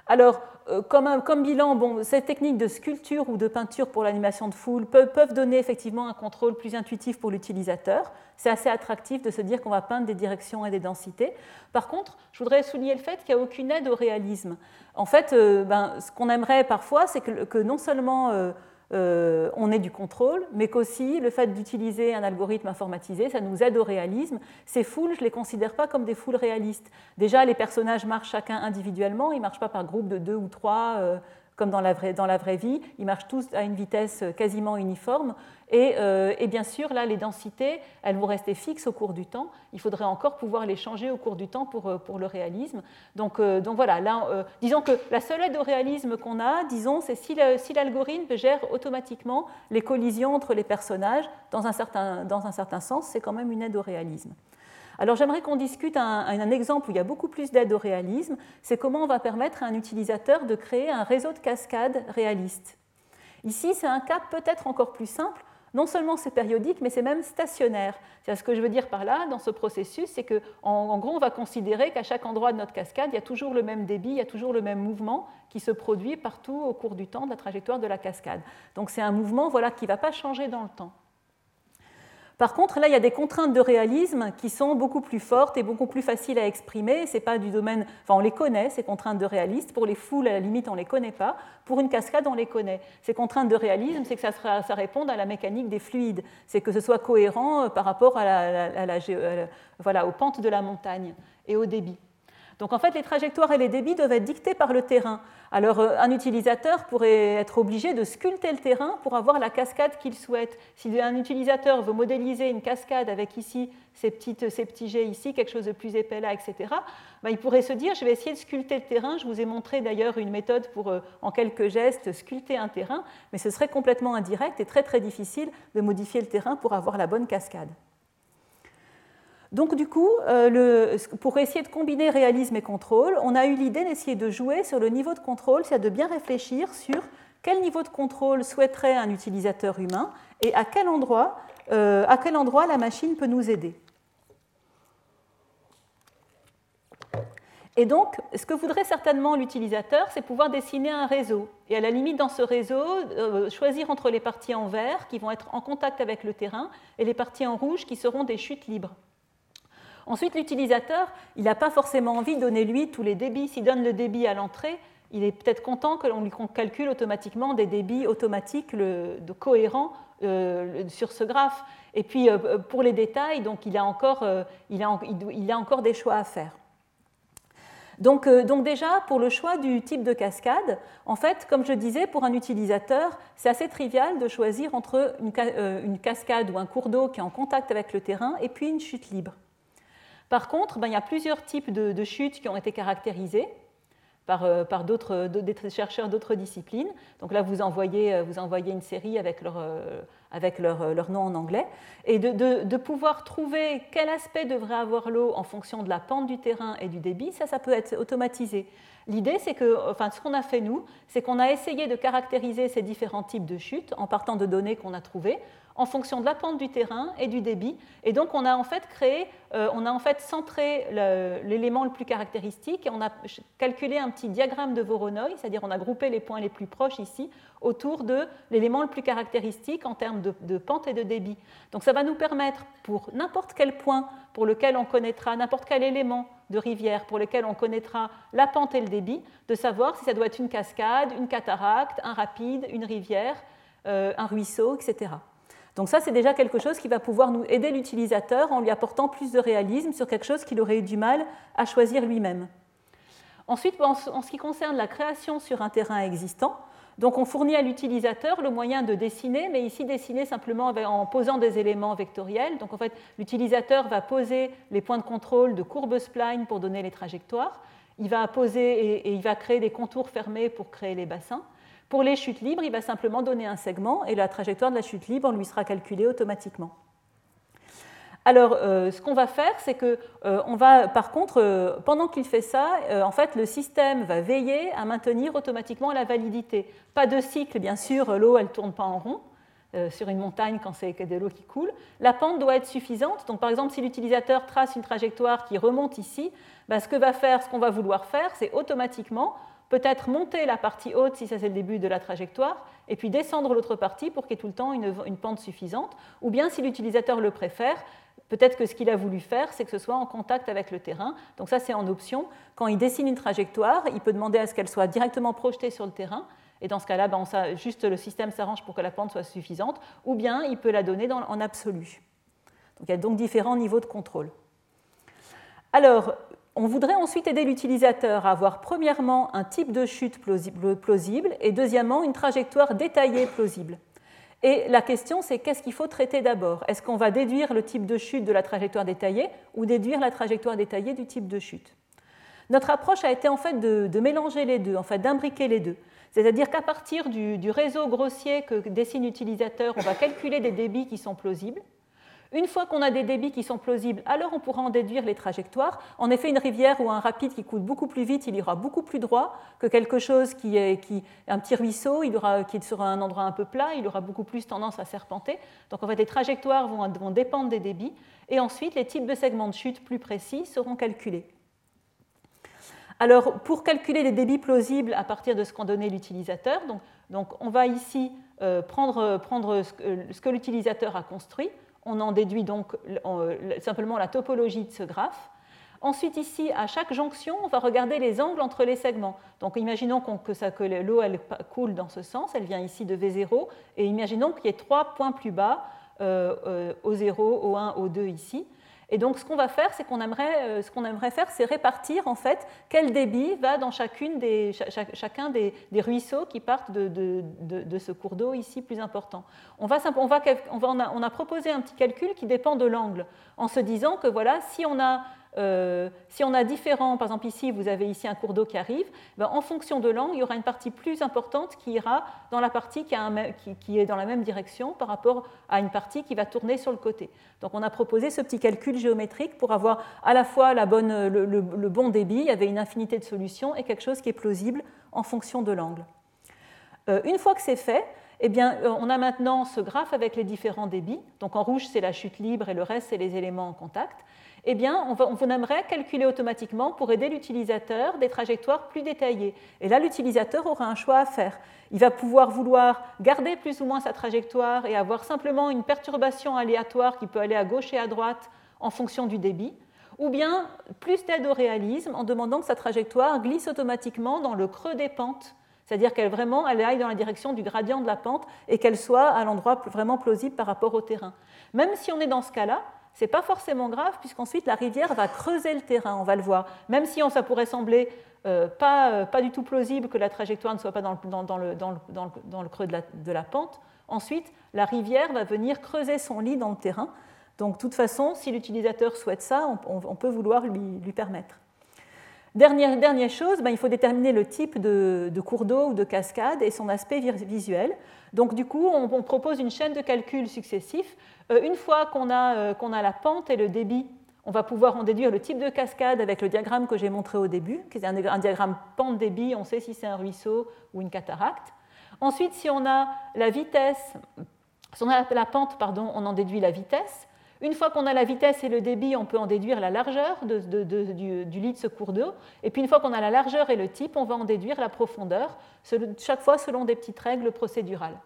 Alors, euh, comme, bilan, bon, ces techniques de sculpture ou de peinture pour l'animation de foule peuvent, donner effectivement un contrôle plus intuitif pour l'utilisateur. C'est assez attractif de se dire qu'on va peindre des directions et des densités. Par contre, je voudrais souligner le fait qu'il n'y a aucune aide au réalisme. En fait, euh, ben, ce qu'on aimerait parfois, c'est que, non seulement euh, euh, on ait du contrôle, mais qu'aussi le fait d'utiliser un algorithme informatisé, ça nous aide au réalisme. Ces foules, je ne les considère pas comme des foules réalistes. Déjà, les personnages marchent chacun individuellement, ils ne marchent pas par groupe de deux ou trois. Euh, comme dans la, vraie, dans la vraie vie, ils marchent tous à une vitesse quasiment uniforme. Euh, et, bien sûr, là, les densités, elles vont rester fixes au cours du temps. Il faudrait encore pouvoir les changer au cours du temps pour, euh, pour le réalisme. Donc, euh, donc voilà, là, disons que la seule aide au réalisme qu'on a, disons, c'est si l'algorithme gère automatiquement les collisions entre les personnages, dans un certain, dans un certain sens, c'est quand même une aide au réalisme. Alors j'aimerais qu'on discute un, exemple où il y a beaucoup plus d'aide au réalisme, c'est comment on va permettre à un utilisateur de créer un réseau de cascades réaliste. Ici, c'est un cas peut-être encore plus simple. Non seulement c'est périodique, mais c'est même stationnaire. Ce que je veux dire par là, dans ce processus, c'est qu'en en gros, on va considérer qu'à chaque endroit de notre cascade, il y a toujours le même débit, il y a toujours le même mouvement qui se produit partout au cours du temps de la trajectoire de la cascade. Donc c'est un mouvement voilà, qui ne va pas changer dans le temps. Par contre, là, il y a des contraintes de réalisme qui sont beaucoup plus fortes et beaucoup plus faciles à exprimer. C'est pas du domaine, enfin, on les connaît ces contraintes de réalisme. Pour les foules, à la limite, on les connaît pas. Pour une cascade, on les connaît. Ces contraintes de réalisme, c'est que ça, ça réponde à la mécanique des fluides. C'est que ce soit cohérent euh, par rapport à la, voilà, aux pentes de la montagne et au débit. Donc en fait, les trajectoires et les débits doivent être dictés par le terrain. Alors euh, un utilisateur pourrait être obligé de sculpter le terrain pour avoir la cascade qu'il souhaite. Si un utilisateur veut modéliser une cascade avec ici ces, petites, ces petits jets ici, quelque chose de plus épais là, etc., ben, il pourrait se dire, je vais essayer de sculpter le terrain. Je vous ai montré d'ailleurs une méthode pour, euh, en quelques gestes, sculpter un terrain, mais ce serait complètement indirect et très très difficile de modifier le terrain pour avoir la bonne cascade. Donc du coup, euh, pour essayer de combiner réalisme et contrôle, on a eu l'idée d'essayer de jouer sur le niveau de contrôle, c'est-à-dire de bien réfléchir sur quel niveau de contrôle souhaiterait un utilisateur humain et à quel endroit, euh, à quel endroit la machine peut nous aider. Et donc, ce que voudrait certainement l'utilisateur, c'est pouvoir dessiner un réseau. Et à la limite, dans ce réseau, euh, choisir entre les parties en vert qui vont être en contact avec le terrain et les parties en rouge qui seront des chutes libres. Ensuite, l'utilisateur, il n'a pas forcément envie de donner lui tous les débits. S'il donne le débit à l'entrée, il est peut-être content que l'on lui calcule automatiquement des débits automatiques cohérents euh, sur ce graphe. Et puis euh, pour les détails, donc il a encore, euh, a, encore des choix à faire. Donc, déjà, pour le choix du type de cascade, en fait, comme je disais, pour un utilisateur, c'est assez trivial de choisir entre une cascade ou un cours d'eau qui est en contact avec le terrain et puis une chute libre. Par contre, ben, il y a plusieurs types de, chutes qui ont été caractérisées par, euh, d'autres, des chercheurs d'autres disciplines. Donc là, vous envoyez, euh, vous une série avec leur, euh, avec leur, nom en anglais, et de, pouvoir trouver quel aspect devrait avoir l'eau en fonction de la pente du terrain et du débit, ça, ça peut être automatisé. L'idée, c'est que, enfin, ce qu'on a fait nous, c'est qu'on a essayé de caractériser ces différents types de chutes en partant de données qu'on a trouvées, en fonction de la pente du terrain et du débit. Et donc, on a en fait créé, euh, on a en fait centré l'élément le, plus caractéristique et on a calculé un petit diagramme de Voronoi, c'est-à-dire on a groupé les points les plus proches ici autour de l'élément le plus caractéristique en termes de, pente et de débit. Donc, ça va nous permettre, pour n'importe quel point pour lequel on connaîtra, n'importe quel élément de rivière pour lequel on connaîtra la pente et le débit, de savoir si ça doit être une cascade, une cataracte, un rapide, une rivière, euh, un ruisseau, etc. Donc ça, c'est déjà quelque chose qui va pouvoir nous aider l'utilisateur en lui apportant plus de réalisme sur quelque chose qu'il aurait eu du mal à choisir lui-même. Ensuite, en ce qui concerne la création sur un terrain existant, on fournit à l'utilisateur le moyen de dessiner, mais ici dessiner simplement en posant des éléments vectoriels. Donc en fait, l'utilisateur va poser les points de contrôle de courbes spline pour donner les trajectoires. Il va poser et il va créer des contours fermés pour créer les bassins. Pour les chutes libres, il va simplement donner un segment et la trajectoire de la chute libre lui sera calculée automatiquement. Alors, euh, ce qu'on va faire, c'est que euh, on va, par contre, euh, pendant qu'il fait ça, en fait, le système va veiller à maintenir automatiquement la validité. Pas de cycle, bien sûr, l'eau, elle ne tourne pas en rond sur une montagne quand c'est de l'eau qui coule. La pente doit être suffisante. Donc, par exemple, si l'utilisateur trace une trajectoire qui remonte ici, ben, ce que va faire, ce qu'on va vouloir faire, c'est automatiquement peut-être monter la partie haute si ça c'est le début de la trajectoire, et puis descendre l'autre partie pour qu'il y ait tout le temps une, pente suffisante, ou bien si l'utilisateur le préfère, peut-être que ce qu'il a voulu faire, c'est que ce soit en contact avec le terrain. Donc ça c'est en option. Quand il dessine une trajectoire, il peut demander à ce qu'elle soit directement projetée sur le terrain, et dans ce cas-là, ben, juste le système s'arrange pour que la pente soit suffisante, ou bien il peut la donner en absolu. Donc il y a donc différents niveaux de contrôle. Alors, on voudrait ensuite aider l'utilisateur à avoir premièrement un type de chute plausible et deuxièmement une trajectoire détaillée plausible. Et la question, c'est qu'est-ce qu'il faut traiter d'abord? Est-ce qu'on va déduire le type de chute de la trajectoire détaillée ou déduire la trajectoire détaillée du type de chute? Notre approche a été en fait de, mélanger les deux, en fait d'imbriquer les deux. C'est-à-dire qu'à partir du, du réseau grossier que dessine l'utilisateur, on va calculer des débits qui sont plausibles. Une fois qu'on a des débits qui sont plausibles, alors on pourra en déduire les trajectoires. En effet, une rivière ou un rapide qui coule beaucoup plus vite, il ira beaucoup plus droit que quelque chose qui est un petit ruisseau, il aura, qui sera un endroit un peu plat, il aura beaucoup plus tendance à serpenter. Donc en fait, les trajectoires vont, dépendre des débits. Et ensuite, les types de segments de chute plus précis seront calculés. Alors, pour calculer les débits plausibles à partir de ce qu'en donnait l'utilisateur, on va ici euh, prendre ce que l'utilisateur a construit. On en déduit donc simplement la topologie de ce graphe. Ensuite, ici, à chaque jonction, on va regarder les angles entre les segments. Donc, imaginons que, l'eau coule dans ce sens, elle vient ici de V0, et imaginons qu'il y ait trois points plus bas, euh, euh, O0, O1, O2 ici. Et donc, ce qu'on va faire, c'est qu'on aimerait, euh, ce qu'on aimerait faire, c'est répartir en fait quel débit va dans chacune des, chacun des, ruisseaux qui partent de, ce cours d'eau ici plus important. On, va, on, va, a, on a proposé un petit calcul qui dépend de l'angle, en se disant que voilà, si on a euh, si on a différents, par exemple ici, vous avez ici un cours d'eau qui arrive, ben, en fonction de l'angle, il y aura une partie plus importante qui ira dans la partie qui, est dans la même direction par rapport à une partie qui va tourner sur le côté. Donc on a proposé ce petit calcul géométrique pour avoir à la fois le, bon débit, il y avait une infinité de solutions, et quelque chose qui est plausible en fonction de l'angle. Euh, une fois que c'est fait, eh bien, euh, on a maintenant ce graphe avec les différents débits. Donc en rouge, c'est la chute libre et le reste, c'est les éléments en contact eh bien, on, on aimerait calculer automatiquement pour aider l'utilisateur des trajectoires plus détaillées. Et là, l'utilisateur aura un choix à faire. Il va pouvoir vouloir garder plus ou moins sa trajectoire et avoir simplement une perturbation aléatoire qui peut aller à gauche et à droite en fonction du débit, ou bien plus d'aide au réalisme en demandant que sa trajectoire glisse automatiquement dans le creux des pentes, c'est-à-dire qu'elle vraiment elle aille dans la direction du gradient de la pente et qu'elle soit à l'endroit vraiment plausible par rapport au terrain. Même si on est dans ce cas-là, ce n'est pas forcément grave, puisqu'ensuite la rivière va creuser le terrain, on va le voir. Même si ça pourrait sembler euh, pas, euh, pas, du tout plausible que la trajectoire ne soit pas dans le, creux de la, de la, pente, ensuite la rivière va venir creuser son lit dans le terrain. Donc, de toute façon, si l'utilisateur souhaite ça, on, peut vouloir lui, lui permettre. Dernière, dernière chose, ben, il faut déterminer le type de, de cours d'eau ou de cascade et son aspect visuel. Donc du coup, on, on propose une chaîne de calcul successifs une fois euh, qu'on a, la pente et le débit, on va pouvoir en déduire le type de cascade avec le diagramme que j'ai montré au début, qui est un, diagramme pente-débit, on sait si c'est un ruisseau ou une cataracte. Ensuite, si on a la vitesse, si on a la pente, pardon, on en déduit la vitesse. Une fois qu'on a la vitesse et le débit, on peut en déduire la largeur du, lit de ce cours d'eau. Et puis une fois qu'on a la largeur et le type, on va en déduire la profondeur, chaque fois selon des petites règles procédurales.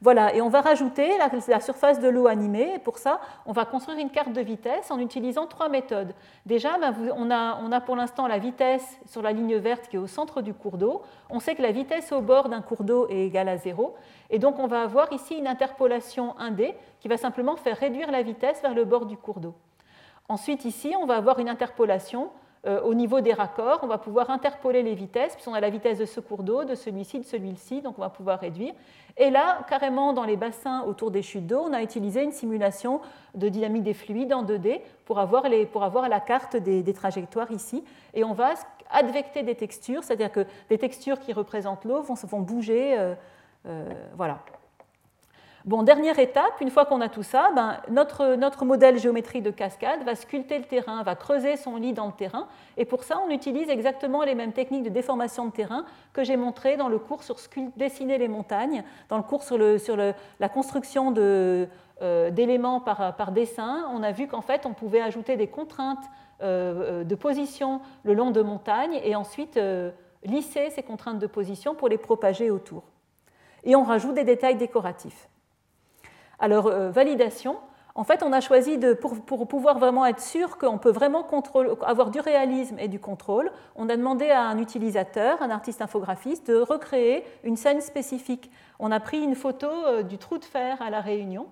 Voilà, et on va rajouter la, surface de l'eau animée. Et pour ça, on va construire une carte de vitesse en utilisant trois méthodes. Déjà, ben, on, a, pour l'instant la vitesse sur la ligne verte qui est au centre du cours d'eau. On sait que la vitesse au bord d'un cours d'eau est égale à zéro. Et donc, on va avoir ici une interpolation 1D qui va simplement faire réduire la vitesse vers le bord du cours d'eau. Ensuite, ici, on va avoir une interpolation euh, au niveau des raccords, on va pouvoir interpoler les vitesses, puisqu'on a la vitesse de ce cours d'eau, de celui-ci, de celui-ci, donc on va pouvoir réduire. Et là, carrément, dans les bassins autour des chutes d'eau, on a utilisé une simulation de dynamique des fluides en 2D pour avoir, la carte des, trajectoires ici. Et on va advecter des textures, c'est-à-dire que des textures qui représentent l'eau vont, vont, bouger. Euh, euh, voilà. Bon, dernière étape, une fois qu'on a tout ça, ben, notre, notre, modèle géométrie de cascade va sculpter le terrain, va creuser son lit dans le terrain. Et pour ça, on utilise exactement les mêmes techniques de déformation de terrain que j'ai montrées dans le cours sur dessiner les montagnes, dans le cours sur, la construction euh, d'éléments par, par, dessin. On a vu qu'en fait, on pouvait ajouter des contraintes euh, de position le long de montagnes et ensuite euh, lisser ces contraintes de position pour les propager autour. Et on rajoute des détails décoratifs. Alors, euh, validation, en fait, on a choisi, de, pour, pouvoir vraiment être sûr qu'on peut vraiment avoir du réalisme et du contrôle, on a demandé à un utilisateur, un artiste infographiste, de recréer une scène spécifique. On a pris une photo euh, du trou de fer à La Réunion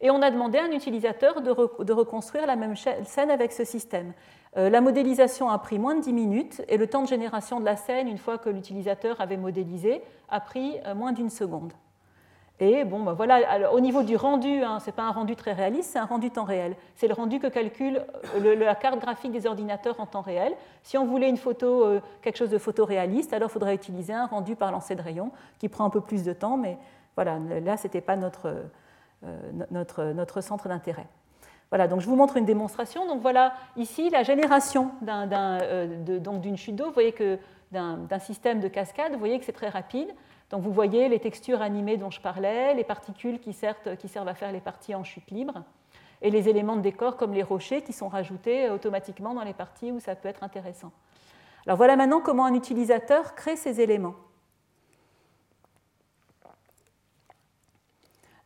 et on a demandé à un utilisateur de, reconstruire la même scène avec ce système. Euh, la modélisation a pris moins de 10 minutes et le temps de génération de la scène, une fois que l'utilisateur avait modélisé, a pris moins d'une seconde. Et bon, ben voilà, au niveau du rendu, hein, ce n'est pas un rendu très réaliste, c'est un rendu temps réel. C'est le rendu que calcule euh, la carte graphique des ordinateurs en temps réel. Si on voulait une photo, euh, quelque chose de photoréaliste, alors il faudrait utiliser un rendu par lancer de rayon qui prend un peu plus de temps, mais voilà, là, ce n'était pas notre, euh, notre, notre centre d'intérêt. Voilà, donc je vous montre une démonstration. Donc voilà, ici, la génération d'une chute d'eau, vous voyez que d'un système de cascade, vous voyez que c'est très rapide. Donc vous voyez les textures animées dont je parlais, les particules qui servent, à faire les parties en chute libre, et les éléments de décor comme les rochers qui sont rajoutés automatiquement dans les parties où ça peut être intéressant. Alors voilà maintenant comment un utilisateur crée ces éléments.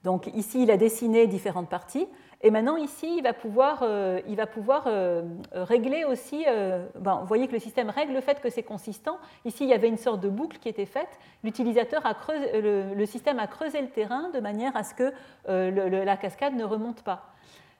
Donc ici, il a dessiné différentes parties. Et maintenant, ici, il va pouvoir, euh, il va pouvoir euh, régler aussi. Euh, vous voyez que le système règle le fait que c'est consistant. Ici, il y avait une sorte de boucle qui était faite. L'utilisateur a creusé, le, système a creusé le terrain de manière à ce que la cascade ne remonte pas.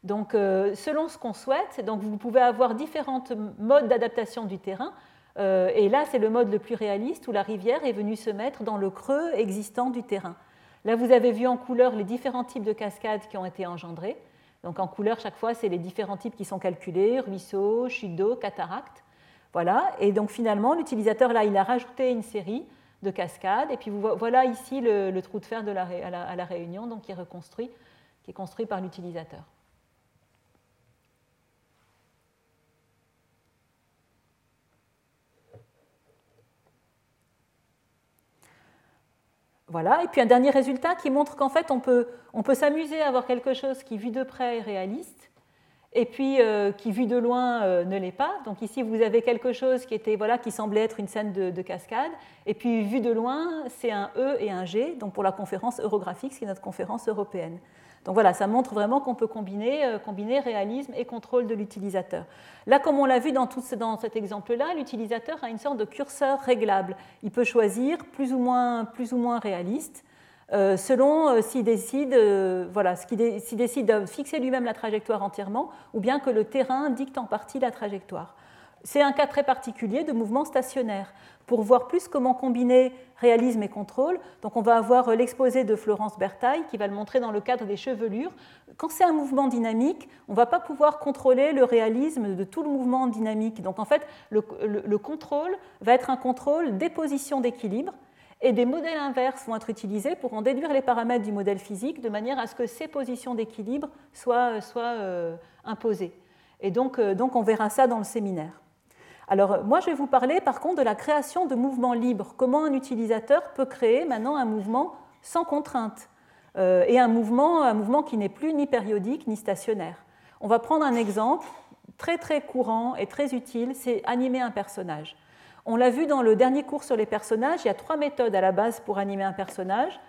Donc, euh, selon ce qu'on souhaite, donc vous pouvez avoir différents modes d'adaptation du terrain. Euh, et là, c'est le mode le plus réaliste où la rivière est venue se mettre dans le creux existant du terrain. Là, vous avez vu en couleur les différents types de cascades qui ont été engendrés. Donc, en couleur, chaque fois, c'est les différents types qui sont calculés ruisseaux, chutes d'eau, cataractes. Voilà. Et donc, finalement, l'utilisateur, là, il a rajouté une série de cascades. Et puis, voilà ici le, trou de fer de la, à, la, Réunion, donc, qui est reconstruit, qui est construit par l'utilisateur. Voilà, et puis un dernier résultat qui montre qu'en fait, on peut, on peut s'amuser à avoir quelque chose qui, vu de près, est réaliste, et puis euh, qui, vu de loin, euh, ne l'est pas. Donc ici, vous avez quelque chose qui, était, voilà, qui semblait être une scène de, cascade, et puis, vu de loin, c'est un E et un G, donc pour la conférence Eurographique, qui est notre conférence européenne. Donc voilà, ça montre vraiment qu'on peut combiner, euh, combiner, réalisme et contrôle de l'utilisateur. Là, comme on l'a vu dans, tout, dans cet exemple-là, l'utilisateur a une sorte de curseur réglable. Il peut choisir plus ou moins, réaliste. Euh, selon euh, s'il décide, décide de fixer lui-même la trajectoire entièrement ou bien que le terrain dicte en partie la trajectoire. C'est un cas très particulier de mouvement stationnaire. Pour voir plus comment combiner réalisme et contrôle, donc on va avoir euh, l'exposé de Florence Bertaille qui va le montrer dans le cadre des chevelures. Quand c'est un mouvement dynamique, on ne va pas pouvoir contrôler le réalisme de tout le mouvement dynamique. Donc en fait, le, contrôle va être un contrôle des positions d'équilibre et des modèles inverses vont être utilisés pour en déduire les paramètres du modèle physique de manière à ce que ces positions d'équilibre soient, euh, imposées. Et donc, euh, donc on verra ça dans le séminaire. Alors moi, je vais vous parler par contre de la création de mouvements libres. Comment un utilisateur peut créer maintenant un mouvement sans contrainte euh, et un mouvement, un mouvement qui n'est plus ni périodique ni stationnaire. On va prendre un exemple très très courant et très utile, c'est animer un personnage. On l'a vu dans le dernier cours sur les personnages, il y a trois méthodes à la base pour animer un personnage.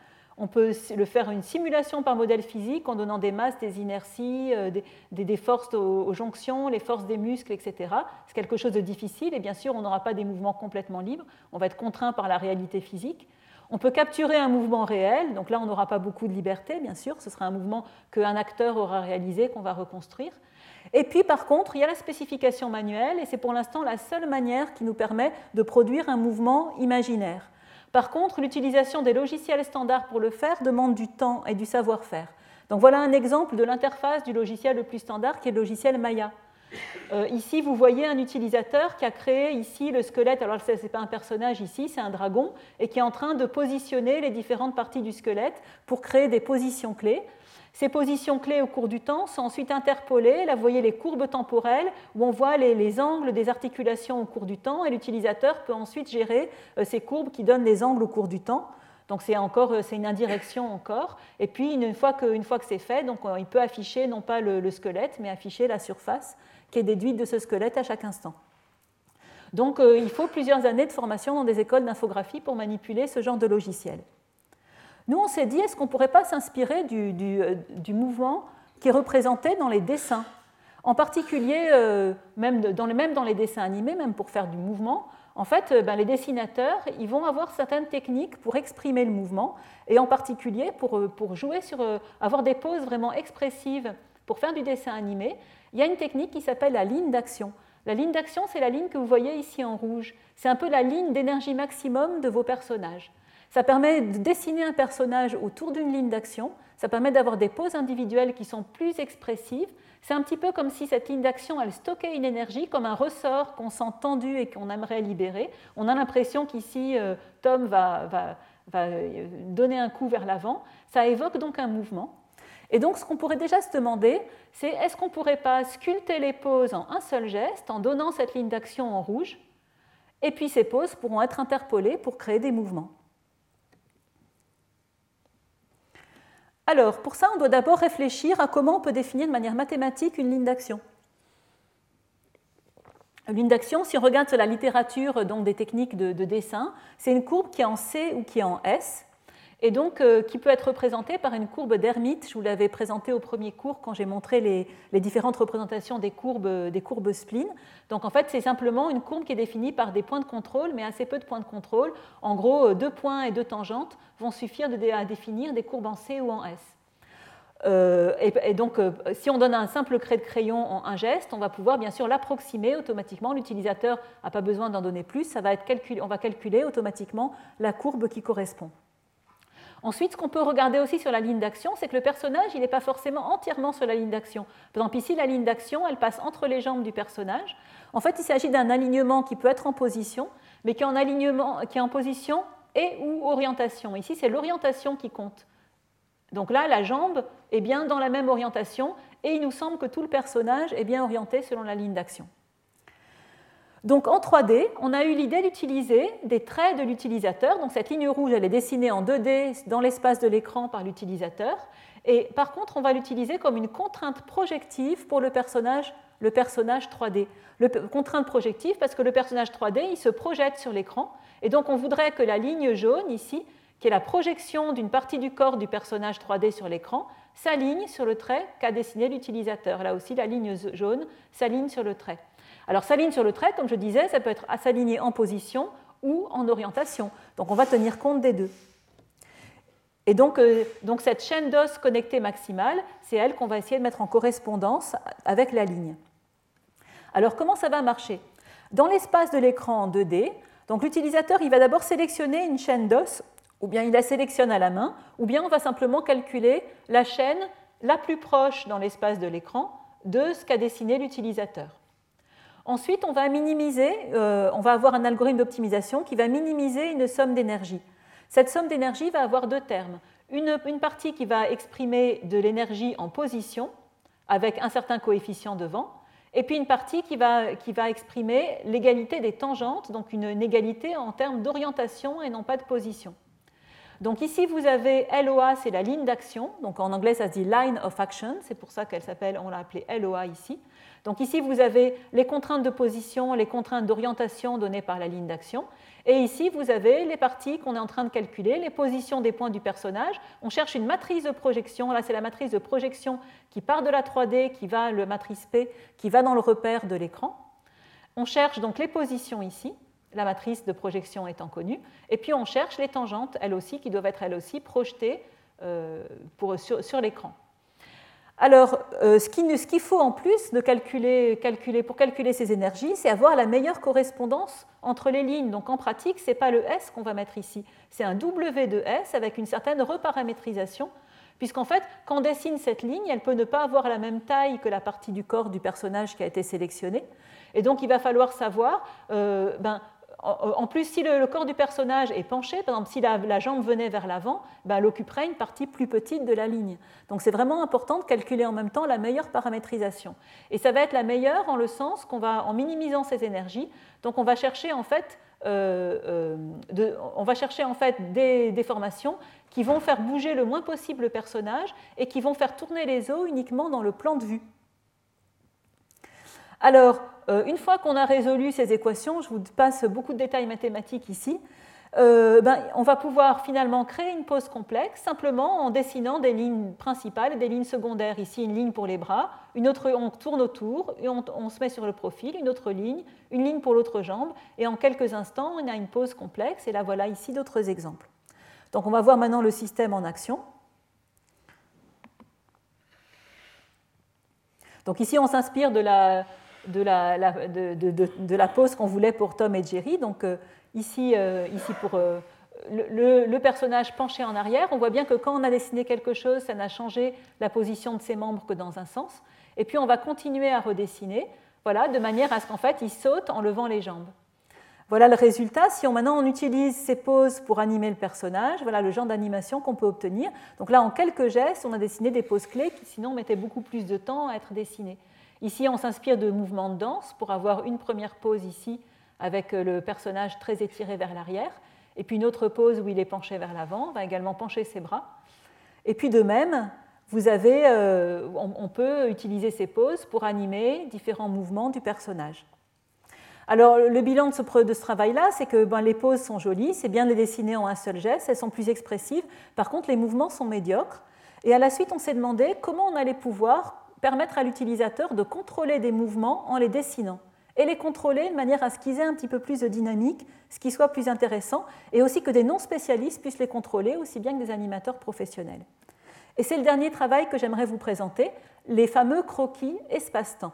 On peut le faire une simulation par modèle physique en donnant des masses, des inerties, euh, des, forces aux, jonctions, les forces des muscles, etc. C'est quelque chose de difficile et bien sûr, on n'aura pas des mouvements complètement libres. On va être contraint par la réalité physique. On peut capturer un mouvement réel, donc là, on n'aura pas beaucoup de liberté, bien sûr. Ce sera un mouvement qu'un acteur aura réalisé, qu'on va reconstruire. Et puis, par contre, il y a la spécification manuelle et c'est pour l'instant la seule manière qui nous permet de produire un mouvement imaginaire. Par contre, l'utilisation des logiciels standards pour le faire demande du temps et du savoir-faire. Donc voilà un exemple de l'interface du logiciel le plus standard qui est le logiciel Maya. Euh, ici, vous voyez un utilisateur qui a créé ici le squelette. Alors, ce n'est pas un personnage ici, c'est un dragon, et qui est en train de positionner les différentes parties du squelette pour créer des positions clés. Ces positions clés au cours du temps sont ensuite interpolées. Là, vous voyez les courbes temporelles où on voit les, angles des articulations au cours du temps et l'utilisateur peut ensuite gérer euh, ces courbes qui donnent les angles au cours du temps. Donc c'est encore euh, c'est une indirection encore. Et puis une fois que, fois que c'est fait, donc euh, il peut afficher non pas le, squelette, mais afficher la surface qui est déduite de ce squelette à chaque instant. Donc il faut plusieurs années de formation dans des écoles d'infographie pour manipuler ce genre de logiciel. Nous, on s'est dit, est-ce qu'on ne pourrait pas s'inspirer euh, du, mouvement qui est représenté dans les dessins En particulier, euh, même, dans les, même dans les dessins animés, même pour faire du mouvement, en fait, euh, ben, les dessinateurs, ils vont avoir certaines techniques pour exprimer le mouvement, et en particulier pour, pour jouer sur, avoir des poses vraiment expressives pour faire du dessin animé. Il y a une technique qui s'appelle la ligne d'action. La ligne d'action, c'est la ligne que vous voyez ici en rouge. C'est un peu la ligne d'énergie maximum de vos personnages. Ça permet de dessiner un personnage autour d'une ligne d'action. Ça permet d'avoir des poses individuelles qui sont plus expressives. C'est un petit peu comme si cette ligne d'action, elle stockait une énergie, comme un ressort qu'on sent tendu et qu'on aimerait libérer. On a l'impression qu'ici, euh, Tom va, euh, donner un coup vers l'avant. Ça évoque donc un mouvement. Et donc, ce qu'on pourrait déjà se demander, c'est est-ce qu'on ne pourrait pas sculpter les poses en un seul geste, en donnant cette ligne d'action en rouge, et puis ces poses pourront être interpolées pour créer des mouvements. Alors, pour ça, on doit d'abord réfléchir à comment on peut définir de manière mathématique une ligne d'action. Une ligne d'action, si on regarde la littérature donc, des techniques de dessin, c'est une courbe qui est en C ou qui est en S et donc euh, qui peut être représenté par une courbe d'Hermite. Je vous l'avais présenté au premier cours quand j'ai montré les, différentes représentations des courbes, des courbes spline. Donc en fait, c'est simplement une courbe qui est définie par des points de contrôle, mais assez peu de points de contrôle. En gros, euh, deux points et deux tangentes vont suffire à définir des courbes en C ou en S. Euh, et, donc, euh, si on donne un simple trait de crayon en un geste, on va pouvoir bien sûr l'approximer automatiquement. L'utilisateur n'a pas besoin d'en donner plus. Ça va être calculé, on va calculer automatiquement la courbe qui correspond. Ensuite, ce qu'on peut regarder aussi sur la ligne d'action, c'est que le personnage, il n'est pas forcément entièrement sur la ligne d'action. Par exemple, ici, la ligne d'action, elle passe entre les jambes du personnage. En fait, il s'agit d'un alignement qui peut être en position, mais qui est en, alignement, qui est en position et ou orientation. Ici, c'est l'orientation qui compte. Donc là, la jambe est bien dans la même orientation et il nous semble que tout le personnage est bien orienté selon la ligne d'action. Donc en 3D, on a eu l'idée d'utiliser des traits de l'utilisateur. Donc cette ligne rouge, elle est dessinée en 2D dans l'espace de l'écran par l'utilisateur. Et par contre, on va l'utiliser comme une contrainte projective pour le personnage, le personnage 3D. Le, contrainte projective parce que le personnage 3D, il se projette sur l'écran. Et donc on voudrait que la ligne jaune ici, qui est la projection d'une partie du corps du personnage 3D sur l'écran, s'aligne sur le trait qu'a dessiné l'utilisateur. Là aussi, la ligne jaune s'aligne sur le trait. Alors s'aligne sur le trait, comme je disais, ça peut être à s'aligner en position ou en orientation. Donc on va tenir compte des deux. Et donc, euh, donc cette chaîne d'os connectée maximale, c'est elle qu'on va essayer de mettre en correspondance avec la ligne. Alors comment ça va marcher? Dans l'espace de l'écran en 2D, donc l'utilisateur il va d'abord sélectionner une chaîne d'os, ou bien il la sélectionne à la main, ou bien on va simplement calculer la chaîne la plus proche dans l'espace de l'écran de ce qu'a dessiné l'utilisateur. Ensuite, on va minimiser, euh, on va avoir un algorithme d'optimisation qui va minimiser une somme d'énergie. Cette somme d'énergie va avoir deux termes. Une, partie qui va exprimer de l'énergie en position, avec un certain coefficient de vent, et puis une partie qui va, qui va exprimer l'égalité des tangentes, donc une, une égalité en termes d'orientation et non pas de position. Donc ici, vous avez LOA, c'est la ligne d'action. Donc en anglais, ça se dit line of action. C'est pour ça qu'elle s'appelle, on l'a appelée LOA ici. Donc ici, vous avez les contraintes de position, les contraintes d'orientation données par la ligne d'action. Et ici, vous avez les parties qu'on est en train de calculer, les positions des points du personnage. On cherche une matrice de projection. Là, c'est la matrice de projection qui part de la 3D, qui va, le matrice P, qui va dans le repère de l'écran. On cherche donc les positions ici, la matrice de projection étant connue. Et puis on cherche les tangentes, elles aussi, qui doivent être elles aussi projetées euh, sur l'écran. Alors, euh, ce qu'il faut en plus de calculer, pour calculer ces énergies, c'est avoir la meilleure correspondance entre les lignes. Donc en pratique, ce n'est pas le S qu'on va mettre ici, c'est un W de S avec une certaine reparamétrisation, puisqu'en fait, quand on dessine cette ligne, elle peut ne pas avoir la même taille que la partie du corps du personnage qui a été sélectionné. Et donc il va falloir savoir euh, ben, en plus, si le, corps du personnage est penché, par exemple, si la, jambe venait vers l'avant, ben, elle occuperait une partie plus petite de la ligne. Donc c'est vraiment important de calculer en même temps la meilleure paramétrisation. Et ça va être la meilleure en le sens qu'on va, en minimisant ces énergies, donc on va chercher en fait, euh, euh, on va chercher en fait des déformations qui vont faire bouger le moins possible le personnage et qui vont faire tourner les os uniquement dans le plan de vue. Alors, euh, une fois qu'on a résolu ces équations, je vous passe beaucoup de détails mathématiques ici, euh, ben, on va pouvoir finalement créer une pose complexe simplement en dessinant des lignes principales et des lignes secondaires. Ici, une ligne pour les bras, une autre, on tourne autour on, se met sur le profil, une autre ligne, une ligne pour l'autre jambe, et en quelques instants, on a une pose complexe, et là voilà ici d'autres exemples. Donc on va voir maintenant le système en action. Donc ici, on s'inspire de la, de la, pose qu'on voulait pour Tom et Jerry. Donc euh, ici, euh, ici pour euh, le, personnage penché en arrière, on voit bien que quand on a dessiné quelque chose, ça n'a changé la position de ses membres que dans un sens. Et puis on va continuer à redessiner, voilà, de manière à ce qu'en fait, il saute en levant les jambes. Voilà le résultat. Si on, maintenant on utilise ces poses pour animer le personnage, voilà le genre d'animation qu'on peut obtenir. Donc là, en quelques gestes, on a dessiné des poses clés qui sinon mettaient beaucoup plus de temps à être dessinées. Ici, on s'inspire de mouvements de danse pour avoir une première pose ici avec euh, le personnage très étiré vers l'arrière, et puis une autre pose où il est penché vers l'avant, on va également pencher ses bras. Et puis de même, vous avez, euh, on, peut utiliser ces poses pour animer différents mouvements du personnage. Alors le bilan de ce, travail-là, c'est que ben, les poses sont jolies, c'est bien de les dessiner en un seul geste, elles sont plus expressives. Par contre, les mouvements sont médiocres. Et à la suite, on s'est demandé comment on allait pouvoir permettre à l'utilisateur de contrôler des mouvements en les dessinant et les contrôler de manière à ce qu'ils aient un petit peu plus de dynamique, ce qui soit plus intéressant, et aussi que des non-spécialistes puissent les contrôler aussi bien que des animateurs professionnels. Et c'est le dernier travail que j'aimerais vous présenter, les fameux croquis espace-temps.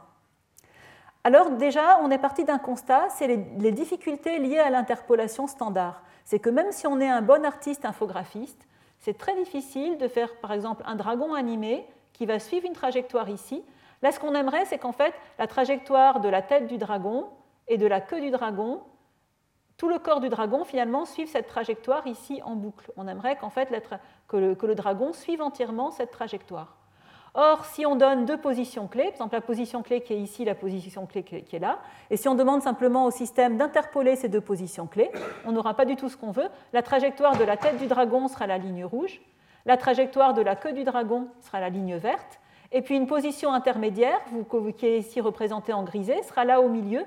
Alors déjà, on est parti d'un constat, c'est les, difficultés liées à l'interpolation standard. C'est que même si on est un bon artiste infographiste, c'est très difficile de faire par exemple un dragon animé qui va suivre une trajectoire ici. Là, ce qu'on aimerait, c'est qu'en fait, la trajectoire de la tête du dragon et de la queue du dragon, tout le corps du dragon finalement suive cette trajectoire ici en boucle. On aimerait qu'en fait, que le dragon suive entièrement cette trajectoire. Or, si on donne deux positions clés, par exemple la position clé qui est ici, la position clé qui est là, et si on demande simplement au système d'interpoler ces deux positions clés, on n'aura pas du tout ce qu'on veut. La trajectoire de la tête du dragon sera la ligne rouge, la trajectoire de la queue du dragon sera la ligne verte, et puis une position intermédiaire, qui est ici représentée en grisé, sera là au milieu,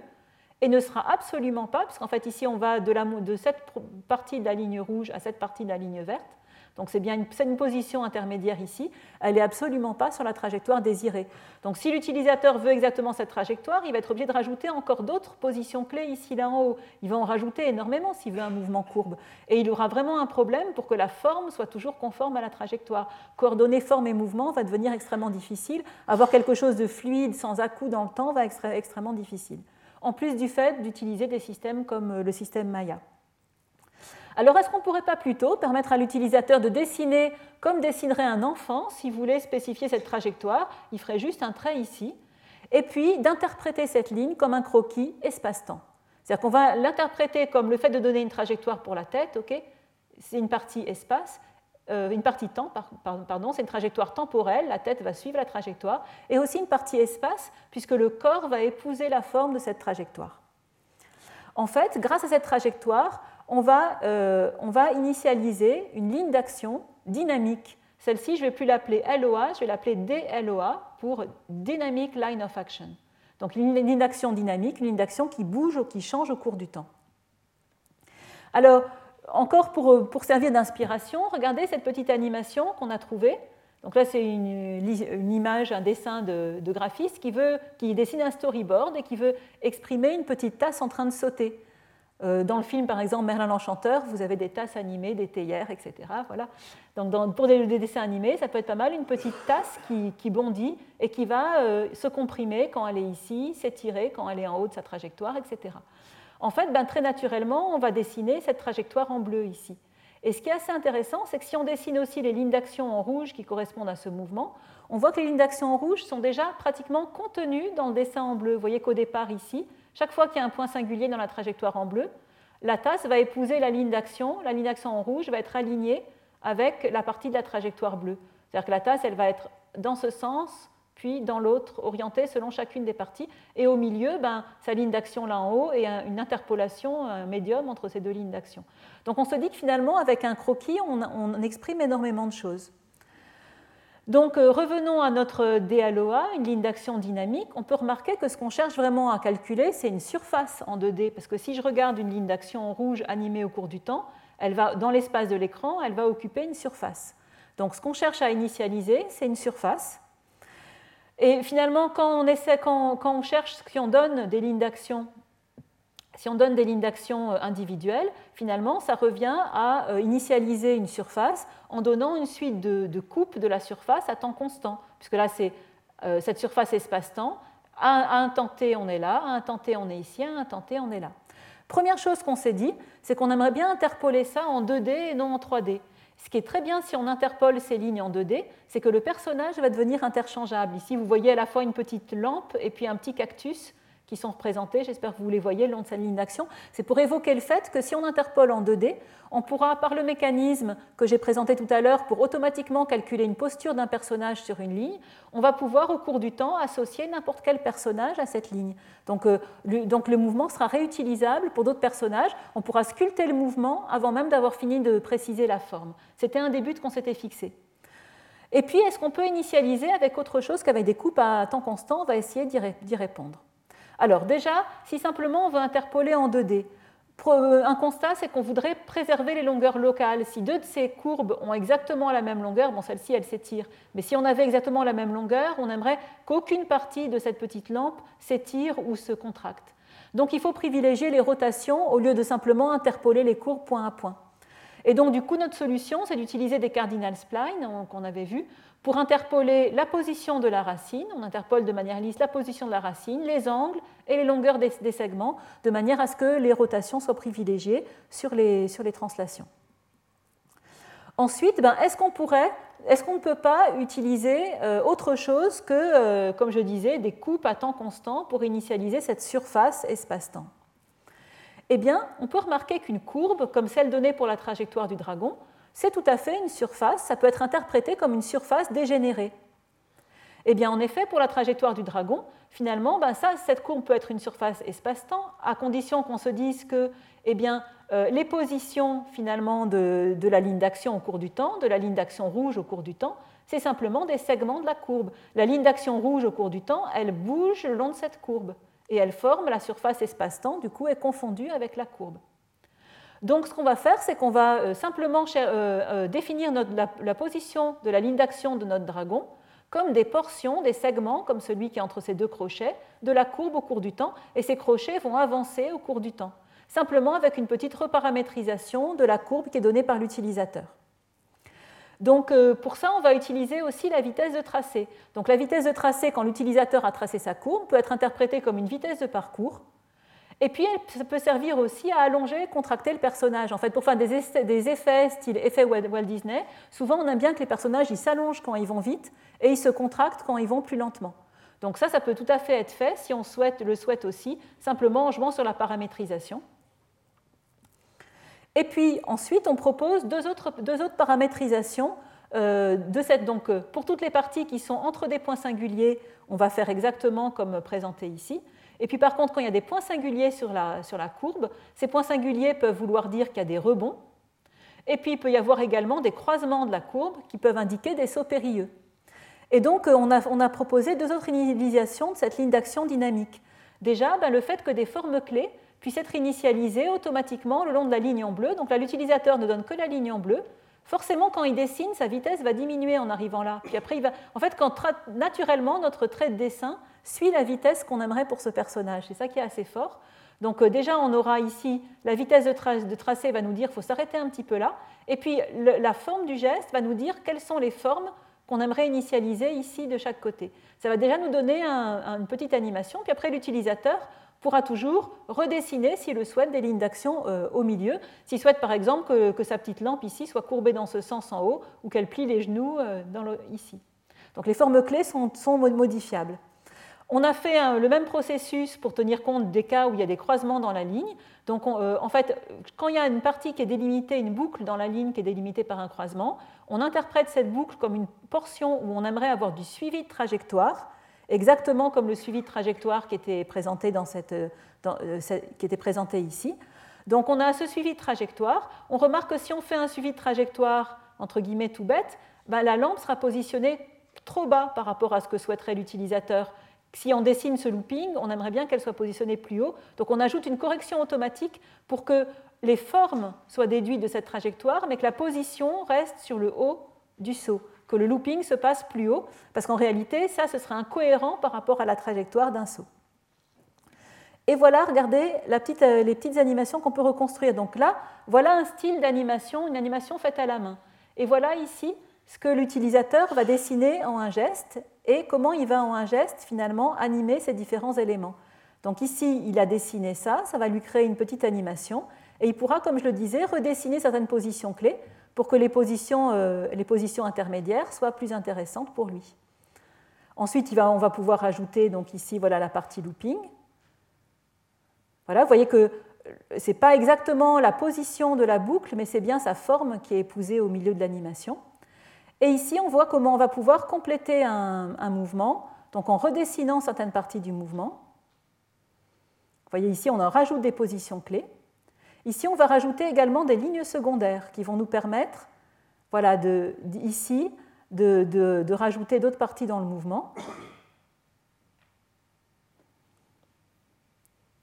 et ne sera absolument pas, puisqu'en fait ici on va de cette partie de la ligne rouge à cette partie de la ligne verte, donc c'est bien une, position intermédiaire ici, elle n'est absolument pas sur la trajectoire désirée. Donc si l'utilisateur veut exactement cette trajectoire, il va être obligé de rajouter encore d'autres positions clés ici là en haut. Il va en rajouter énormément s'il veut un mouvement courbe. Et il aura vraiment un problème pour que la forme soit toujours conforme à la trajectoire. Coordonner forme et mouvement va devenir extrêmement difficile. Avoir quelque chose de fluide sans à-coup dans le temps va être extrêmement difficile. En plus du fait d'utiliser des systèmes comme euh, le système Maya. Alors est-ce qu'on ne pourrait pas plutôt permettre à l'utilisateur de dessiner comme dessinerait un enfant, s'il voulait spécifier cette trajectoire, il ferait juste un trait ici, et puis d'interpréter cette ligne comme un croquis espace-temps. C'est-à-dire qu'on va l'interpréter comme le fait de donner une trajectoire pour la tête, ok c'est une partie espace, euh, une partie temps, pardon, c'est une trajectoire temporelle, la tête va suivre la trajectoire, et aussi une partie espace, puisque le corps va épouser la forme de cette trajectoire. En fait, grâce à cette trajectoire, euh, on va, initialiser une ligne d'action dynamique. Celle-ci, je ne vais plus l'appeler LOA, je vais l'appeler DLOA pour Dynamic Line of Action. Donc une ligne d'action dynamique, une ligne d'action qui bouge ou qui change au cours du temps. Alors, encore pour, servir d'inspiration, regardez cette petite animation qu'on a trouvée. Donc là, c'est une, image, un dessin de, graphiste qui dessine un storyboard et qui veut exprimer une petite tasse en train de sauter. Euh, dans le film, par exemple, Merlin l'Enchanteur, vous avez des tasses animées, des théières, etc. Voilà. Donc, pour des, dessins animés, ça peut être pas mal une petite tasse qui, bondit et qui va euh, se comprimer quand elle est ici, s'étirer quand elle est en haut de sa trajectoire, etc. En fait, ben, très naturellement, on va dessiner cette trajectoire en bleu ici. Et ce qui est assez intéressant, c'est que si on dessine aussi les lignes d'action en rouge qui correspondent à ce mouvement, on voit que les lignes d'action en rouge sont déjà pratiquement contenues dans le dessin en bleu. Vous voyez qu'au départ, ici, chaque fois qu'il y a un point singulier dans la trajectoire en bleu, la tasse va épouser la ligne d'action. La ligne d'action en rouge va être alignée avec la partie de la trajectoire bleue. C'est-à-dire que la tasse, elle va être dans ce sens, puis dans l'autre, orientée selon chacune des parties. Et au milieu, ben, sa ligne d'action là en haut et une interpolation, un médium entre ces deux lignes d'action. Donc on se dit que finalement, avec un croquis, on exprime énormément de choses. Donc euh, revenons à notre DLOA, une ligne d'action dynamique. On peut remarquer que ce qu'on cherche vraiment à calculer, c'est une surface en 2D, parce que si je regarde une ligne d'action en rouge animée au cours du temps, elle va, dans l'espace de l'écran, elle va occuper une surface. Donc ce qu'on cherche à initialiser, c'est une surface. Et finalement, quand on, quand, on cherche, si on donne des lignes d'action si on donne des lignes d'action euh, individuelles, finalement, ça revient à euh, initialiser une surface en donnant une suite de, coupes de la surface à temps constant, puisque là, c'est euh, cette surface espace-temps. À un temps t, on est là, à un temps t, on est ici, à un temps t, on est là. Première chose qu'on s'est dit, c'est qu'on aimerait bien interpoler ça en 2D et non en 3D. Ce qui est très bien si on interpole ces lignes en 2D, c'est que le personnage va devenir interchangeable. Ici, vous voyez à la fois une petite lampe et puis un petit cactus qui sont représentés, j'espère que vous les voyez le long de sa ligne d'action, c'est pour évoquer le fait que si on interpole en 2D, on pourra, par le mécanisme que j'ai présenté tout à l'heure, pour automatiquement calculer une posture d'un personnage sur une ligne, on va pouvoir au cours du temps associer n'importe quel personnage à cette ligne. Donc, euh, le, donc le mouvement sera réutilisable pour d'autres personnages, on pourra sculpter le mouvement avant même d'avoir fini de préciser la forme. C'était un des buts qu'on s'était fixé. Et puis, est-ce qu'on peut initialiser avec autre chose qu'avec des coupes à temps constant? On va essayer d'y répondre. Alors déjà, si simplement on veut interpoler en 2D, euh, un constat, c'est qu'on voudrait préserver les longueurs locales. Si deux de ces courbes ont exactement la même longueur, bon, celle-ci, elle s'étire, mais si on avait exactement la même longueur, on aimerait qu'aucune partie de cette petite lampe s'étire ou se contracte. Donc il faut privilégier les rotations au lieu de simplement interpoler les courbes point à point. Et donc, du coup, notre solution, c'est d'utiliser des cardinal splines qu'on avait vu pour interpoler la position de la racine. On interpole de manière lisse la position de la racine, les angles et les longueurs des, segments, de manière à ce que les rotations soient privilégiées sur les, sur les translations. Ensuite, ben, est-ce qu'on pourrait, est-ce qu'on ne peut pas utiliser euh, autre chose que, euh, comme je disais, des coupes à temps constant pour initialiser cette surface espace-temps? Eh bien, on peut remarquer qu'une courbe, comme celle donnée pour la trajectoire du dragon, c'est tout à fait une surface, ça peut être interprété comme une surface dégénérée. Eh bien, en effet, pour la trajectoire du dragon, finalement, ben ça, cette courbe peut être une surface espace-temps, à condition qu'on se dise que eh euh, les positions finalement de, la ligne d'action au cours du temps, de la ligne d'action rouge au cours du temps, c'est simplement des segments de la courbe. La ligne d'action rouge au cours du temps, elle bouge le long de cette courbe et elle forme la surface espace-temps, du coup, est confondue avec la courbe. Donc, ce qu'on va faire, c'est qu'on va euh, simplement euh, définir la, position de la ligne d'action de notre dragon comme des portions, des segments, comme celui qui est entre ces deux crochets, de la courbe au cours du temps, et ces crochets vont avancer au cours du temps simplement avec une petite reparamétrisation de la courbe qui est donnée par l'utilisateur. Donc euh, pour ça, on va utiliser aussi la vitesse de tracé. Donc la vitesse de tracé, quand l'utilisateur a tracé sa courbe, peut être interprétée comme une vitesse de parcours. Et puis, elle peut servir aussi à allonger, contracter le personnage. En fait, pour faire des effets style effet Walt Disney, souvent on aime bien que les personnages s'allongent quand ils vont vite et ils se contractent quand ils vont plus lentement. Donc ça, ça peut tout à fait être fait si on le souhaite aussi, simplement en jouant sur la paramétrisation. Et puis ensuite, on propose deux autres, paramétrisations euh, de cette. Donc, euh, pour toutes les parties qui sont entre des points singuliers, on va faire exactement comme présenté ici. Et puis par contre, quand il y a des points singuliers sur la, sur la courbe, ces points singuliers peuvent vouloir dire qu'il y a des rebonds. Et puis il peut y avoir également des croisements de la courbe qui peuvent indiquer des sauts périlleux. Et donc euh, on a, on a proposé deux autres initialisations de cette ligne d'action dynamique. Déjà, ben, le fait que des formes clés puisse être initialisé automatiquement le long de la ligne en bleu. Donc là, l'utilisateur ne donne que la ligne en bleu. Forcément, quand il dessine, sa vitesse va diminuer en arrivant là. Après, il va... En fait, quand naturellement, notre trait de dessin suit la vitesse qu'on aimerait pour ce personnage. C'est ça qui est assez fort. Donc euh, déjà, on aura ici la vitesse de, tracé va nous dire qu'il faut s'arrêter un petit peu là. Et puis la forme du geste va nous dire quelles sont les formes qu'on aimerait initialiser ici de chaque côté. Ça va déjà nous donner une petite animation. Puis après, l'utilisateur pourra toujours redessiner, s'il le souhaite, des lignes d'action euh, au milieu. S'il souhaite par exemple que, sa petite lampe ici soit courbée dans ce sens en haut ou qu'elle plie les genoux euh, dans ici. Donc les formes clés sont, modifiables. On a fait le même processus pour tenir compte des cas où il y a des croisements dans la ligne. Donc euh, en fait, quand il y a une partie qui est délimitée, une boucle dans la ligne qui est délimitée par un croisement, on interprète cette boucle comme une portion où on aimerait avoir du suivi de trajectoire exactement comme le suivi de trajectoire qui était présenté, dans cette, euh, qui était présenté ici. Donc on a ce suivi de trajectoire. On remarque que si on fait un suivi de trajectoire, entre guillemets tout bête, ben, la lampe sera positionnée trop bas par rapport à ce que souhaiterait l'utilisateur. Si on dessine ce looping, on aimerait bien qu'elle soit positionnée plus haut. Donc on ajoute une correction automatique pour que les formes soient déduites de cette trajectoire, mais que la position reste sur le haut du saut que le looping se passe plus haut, parce qu'en réalité, ça, ce serait incohérent par rapport à la trajectoire d'un saut. Et voilà, regardez euh, les petites animations qu'on peut reconstruire. Donc là, voilà un style d'animation, une animation faite à la main. Et voilà ici ce que l'utilisateur va dessiner en un geste et comment il va en un geste finalement animer ces différents éléments. Donc ici, il a dessiné ça, ça va lui créer une petite animation et il pourra, comme je le disais, redessiner certaines positions clés pour que les positions, euh, les positions intermédiaires soient plus intéressantes pour lui. Ensuite, on va pouvoir ajouter donc ici voilà la partie looping. Voilà, vous voyez que euh, ce n'est pas exactement la position de la boucle, mais c'est bien sa forme qui est épousée au milieu de l'animation. Et ici, on voit comment on va pouvoir compléter un, un, mouvement, donc en redessinant certaines parties du mouvement. Vous voyez ici, on en rajoute des positions clés. Ici, on va rajouter également des lignes secondaires qui vont nous permettre, voilà, de, ici, de, rajouter d'autres parties dans le mouvement.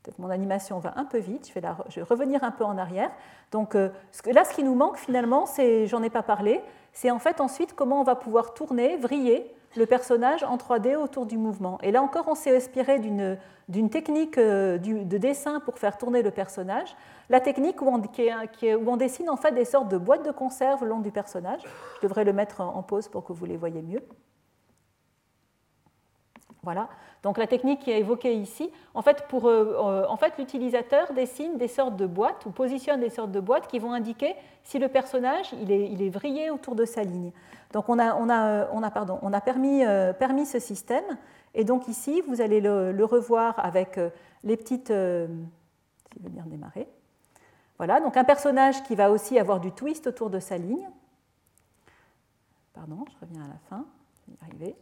Peut-être mon animation va un peu vite, je vais, revenir un peu en arrière. Donc euh, là, ce qui nous manque finalement, c'est, j'en ai pas parlé, c'est en fait ensuite comment on va pouvoir tourner, vriller le personnage en 3D autour du mouvement. Et là encore, on s'est inspiré d'une technique euh, de dessin pour faire tourner le personnage. La technique où on, dessine en fait des sortes de boîtes de conserve le long du personnage. Je devrais le mettre en pause pour que vous les voyez mieux. Voilà. Donc la technique qui est évoquée ici, en fait, euh, en fait l'utilisateur dessine des sortes de boîtes ou positionne des sortes de boîtes qui vont indiquer si le personnage il est, il vrillé autour de sa ligne. Donc on a, permis, euh, ce système. Et donc ici, vous allez le, revoir avec euh, les petites... S'il veut bien démarrer. Voilà, donc un personnage qui va aussi avoir du twist autour de sa ligne. Pardon, je reviens à la fin. Je.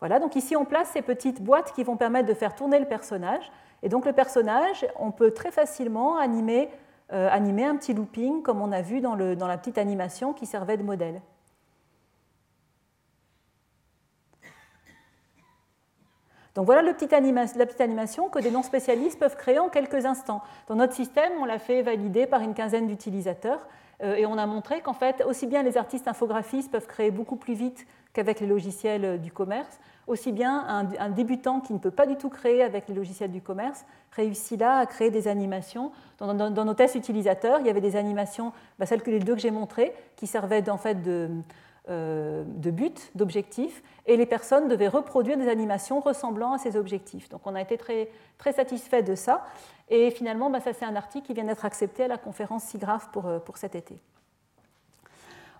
Voilà, donc ici on place ces petites boîtes qui vont permettre de faire tourner le personnage. Et donc le personnage, on peut très facilement animer, euh, un petit looping comme on a vu dans la petite animation qui servait de modèle. Donc voilà le petit la petite animation que des non-spécialistes peuvent créer en quelques instants. Dans notre système, on l'a fait valider par une quinzaine d'utilisateurs euh, et on a montré qu'en fait, aussi bien les artistes infographistes peuvent créer beaucoup plus vite qu'avec les logiciels euh, du commerce, aussi bien un, débutant qui ne peut pas du tout créer avec les logiciels du commerce réussit là à créer des animations. Dans, nos tests utilisateurs, il y avait des animations, bah, celles que les deux que j'ai montrées, qui servaient en fait de, de but, d'objectif, et les personnes devaient reproduire des animations ressemblant à ces objectifs. Donc on a été très, très satisfait de ça, et finalement, bah, ça c'est un article qui vient d'être accepté à la conférence SIGRAPH pour, euh, pour cet été.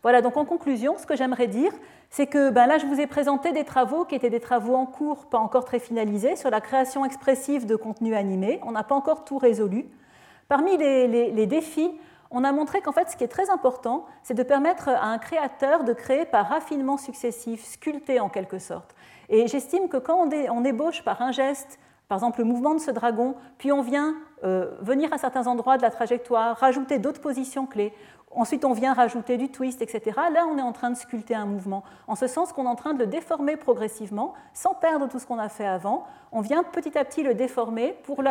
Voilà, donc en conclusion, ce que j'aimerais dire, c'est que ben là, je vous ai présenté des travaux qui étaient des travaux en cours, pas encore très finalisés, sur la création expressive de contenu animé. On n'a pas encore tout résolu. Parmi les, défis, on a montré qu'en fait, ce qui est très important, c'est de permettre à un créateur de créer par raffinement successif, sculpté en quelque sorte. Et j'estime que quand on, ébauche par un geste, par exemple le mouvement de ce dragon, puis on vient euh, venir à certains endroits de la trajectoire, rajouter d'autres positions clés, Ensuite, on vient rajouter du twist, etc. Là, on est en train de sculpter un mouvement, en ce sens qu'on est en train de le déformer progressivement, sans perdre tout ce qu'on a fait avant. On vient petit à petit le déformer pour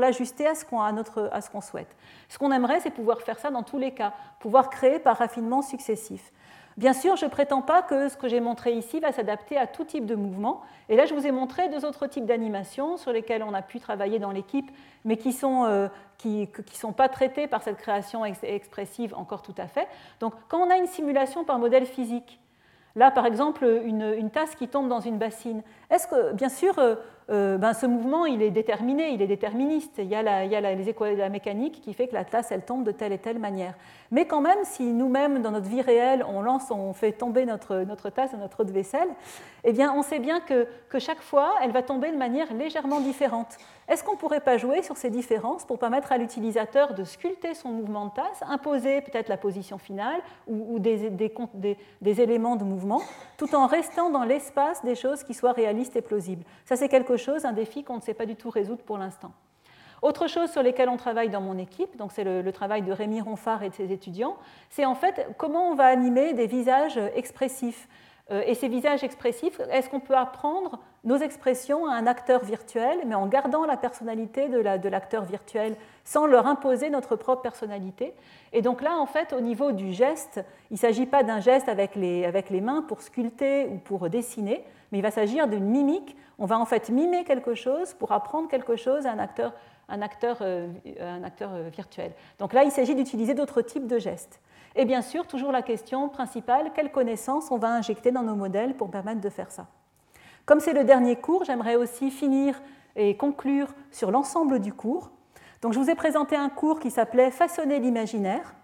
l'ajuster à ce qu'on souhaite. Ce qu'on aimerait, c'est pouvoir faire ça dans tous les cas, pouvoir créer par raffinement successif. Bien sûr, je ne prétends pas que ce que j'ai montré ici va s'adapter à tout type de mouvement. Et là, je vous ai montré deux autres types d'animations sur lesquels on a pu travailler dans l'équipe, mais qui ne sont, euh, qui, sont pas traités par cette création expressive encore tout à fait. Donc, quand on a une simulation par modèle physique, Là, par exemple, une, tasse qui tombe dans une bassine. Est-ce que, bien sûr, euh, euh, ben, ce mouvement, il est déterminé, il est déterministe. Il y a, la, il y a les équations de la mécanique qui fait que la tasse, elle tombe de telle et telle manière. Mais quand même, si nous-mêmes, dans notre vie réelle, on lance, on fait tomber notre, notre tasse dans notre eau de vaisselle, eh bien, on sait bien que, que chaque fois, elle va tomber de manière légèrement différente. Est-ce qu'on ne pourrait pas jouer sur ces différences pour permettre à l'utilisateur de sculpter son mouvement de tasse, imposer peut-être la position finale ou, des, éléments de mouvement, tout en restant dans l'espace des choses qui soient réalistes et plausibles? Ça, c'est quelque chose, un défi qu'on ne sait pas du tout résoudre pour l'instant. Autre chose sur laquelle on travaille dans mon équipe, donc c'est le, le, travail de Rémi Ronfard et de ses étudiants, c'est en fait comment on va animer des visages expressifs. Euh, et ces visages expressifs, est-ce qu'on peut apprendre nos expressions à un acteur virtuel, mais en gardant la personnalité de l'acteur virtuel, sans leur imposer notre propre personnalité? Et donc là, en fait, au niveau du geste, il ne s'agit pas d'un geste avec les, mains pour sculpter ou pour dessiner, mais il va s'agir d'une mimique. On va en fait mimer quelque chose pour apprendre quelque chose à un acteur, un acteur, euh, euh, virtuel. Donc là, il s'agit d'utiliser d'autres types de gestes. Et bien sûr, toujours la question principale, quelles connaissances on va injecter dans nos modèles pour permettre de faire ça? Comme c'est le dernier cours, j'aimerais aussi finir et conclure sur l'ensemble du cours. Donc je vous ai présenté un cours qui s'appelait Façonner l'imaginaire.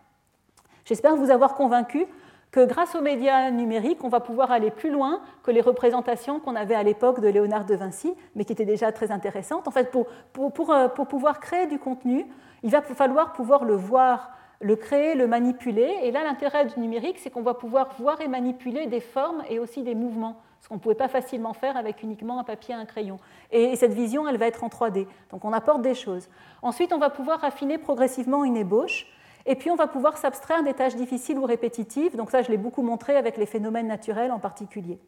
J'espère vous avoir convaincu que grâce aux médias numériques, on va pouvoir aller plus loin que les représentations qu'on avait à l'époque de Léonard de Vinci, mais qui étaient déjà très intéressantes. En fait, pour, pour, pour, euh, pour pouvoir créer du contenu, il va falloir pouvoir le voir le créer, le manipuler. Et là, l'intérêt du numérique, c'est qu'on va pouvoir voir et manipuler des formes et aussi des mouvements, ce qu'on ne pouvait pas facilement faire avec uniquement un papier et un crayon. Et cette vision, elle va être en 3D. Donc on apporte des choses. Ensuite, on va pouvoir affiner progressivement une ébauche. Et puis, on va pouvoir s'abstraire des tâches difficiles ou répétitives. Donc ça, je l'ai beaucoup montré avec les phénomènes naturels en particulier.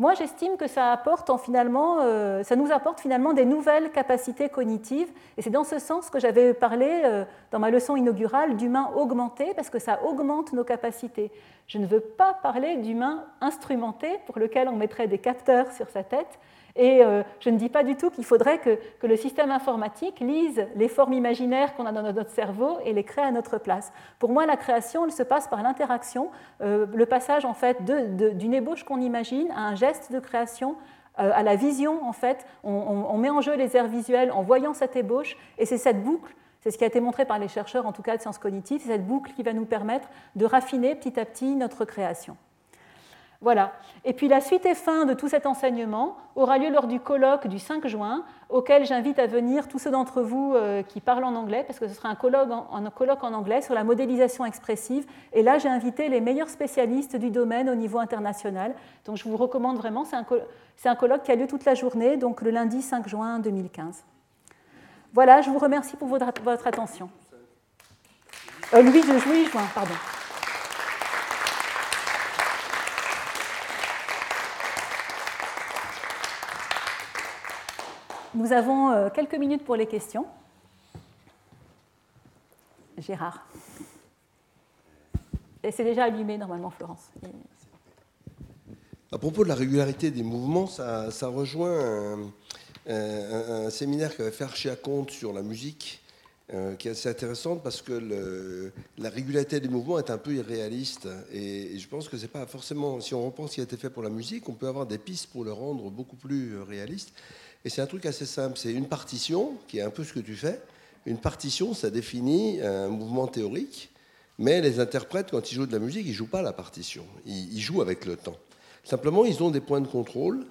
Moi j'estime que ça, apporte finalement, euh, ça nous apporte finalement des nouvelles capacités cognitives. Et c'est dans ce sens que j'avais parlé euh, dans ma leçon inaugurale d'humain augmenté, parce que ça augmente nos capacités. Je ne veux pas parler d'humain instrumenté, pour lequel on mettrait des capteurs sur sa tête, et euh, je ne dis pas du tout qu'il faudrait que, le système informatique lise les formes imaginaires qu'on a dans notre cerveau et les crée à notre place. Pour moi, la création, elle se passe par l'interaction, le passage en fait d'une ébauche qu'on imagine à un geste de création, euh, à la vision en fait. On, met en jeu les airs visuels en voyant cette ébauche, et c'est cette boucle. C'est ce qui a été montré par les chercheurs, en tout cas de sciences cognitives, c'est cette boucle qui va nous permettre de raffiner petit à petit notre création. Voilà. Et puis la suite et fin de tout cet enseignement aura lieu lors du colloque du 5 juin, auquel j'invite à venir tous ceux d'entre vous euh, qui parlent en anglais, parce que ce sera un colloque, en, anglais sur la modélisation expressive. Et là, j'ai invité les meilleurs spécialistes du domaine au niveau international. Donc je vous recommande vraiment, c'est un, colloque qui a lieu toute la journée, donc le lundi 5 juin 2015. Voilà, je vous remercie pour votre, attention. Euh, pardon. Nous avons euh, quelques minutes pour les questions. Gérard. Et c'est déjà allumé normalement, Florence. À propos de la régularité des mouvements, ça, rejoint un, séminaire qu'avait fait Archie Comte sur la musique, euh, qui est assez intéressante parce que la régularité des mouvements est un peu irréaliste. Et, je pense que c'est pas forcément, si on repense ce qui a été fait pour la musique, on peut avoir des pistes pour le rendre beaucoup plus réaliste. Et c'est un truc assez simple. C'est une partition, qui est un peu ce que tu fais. Une partition, ça définit un mouvement théorique, mais les interprètes, quand ils jouent de la musique, ils ne jouent pas la partition. Ils, jouent avec le temps. Simplement, ils ont des points de contrôle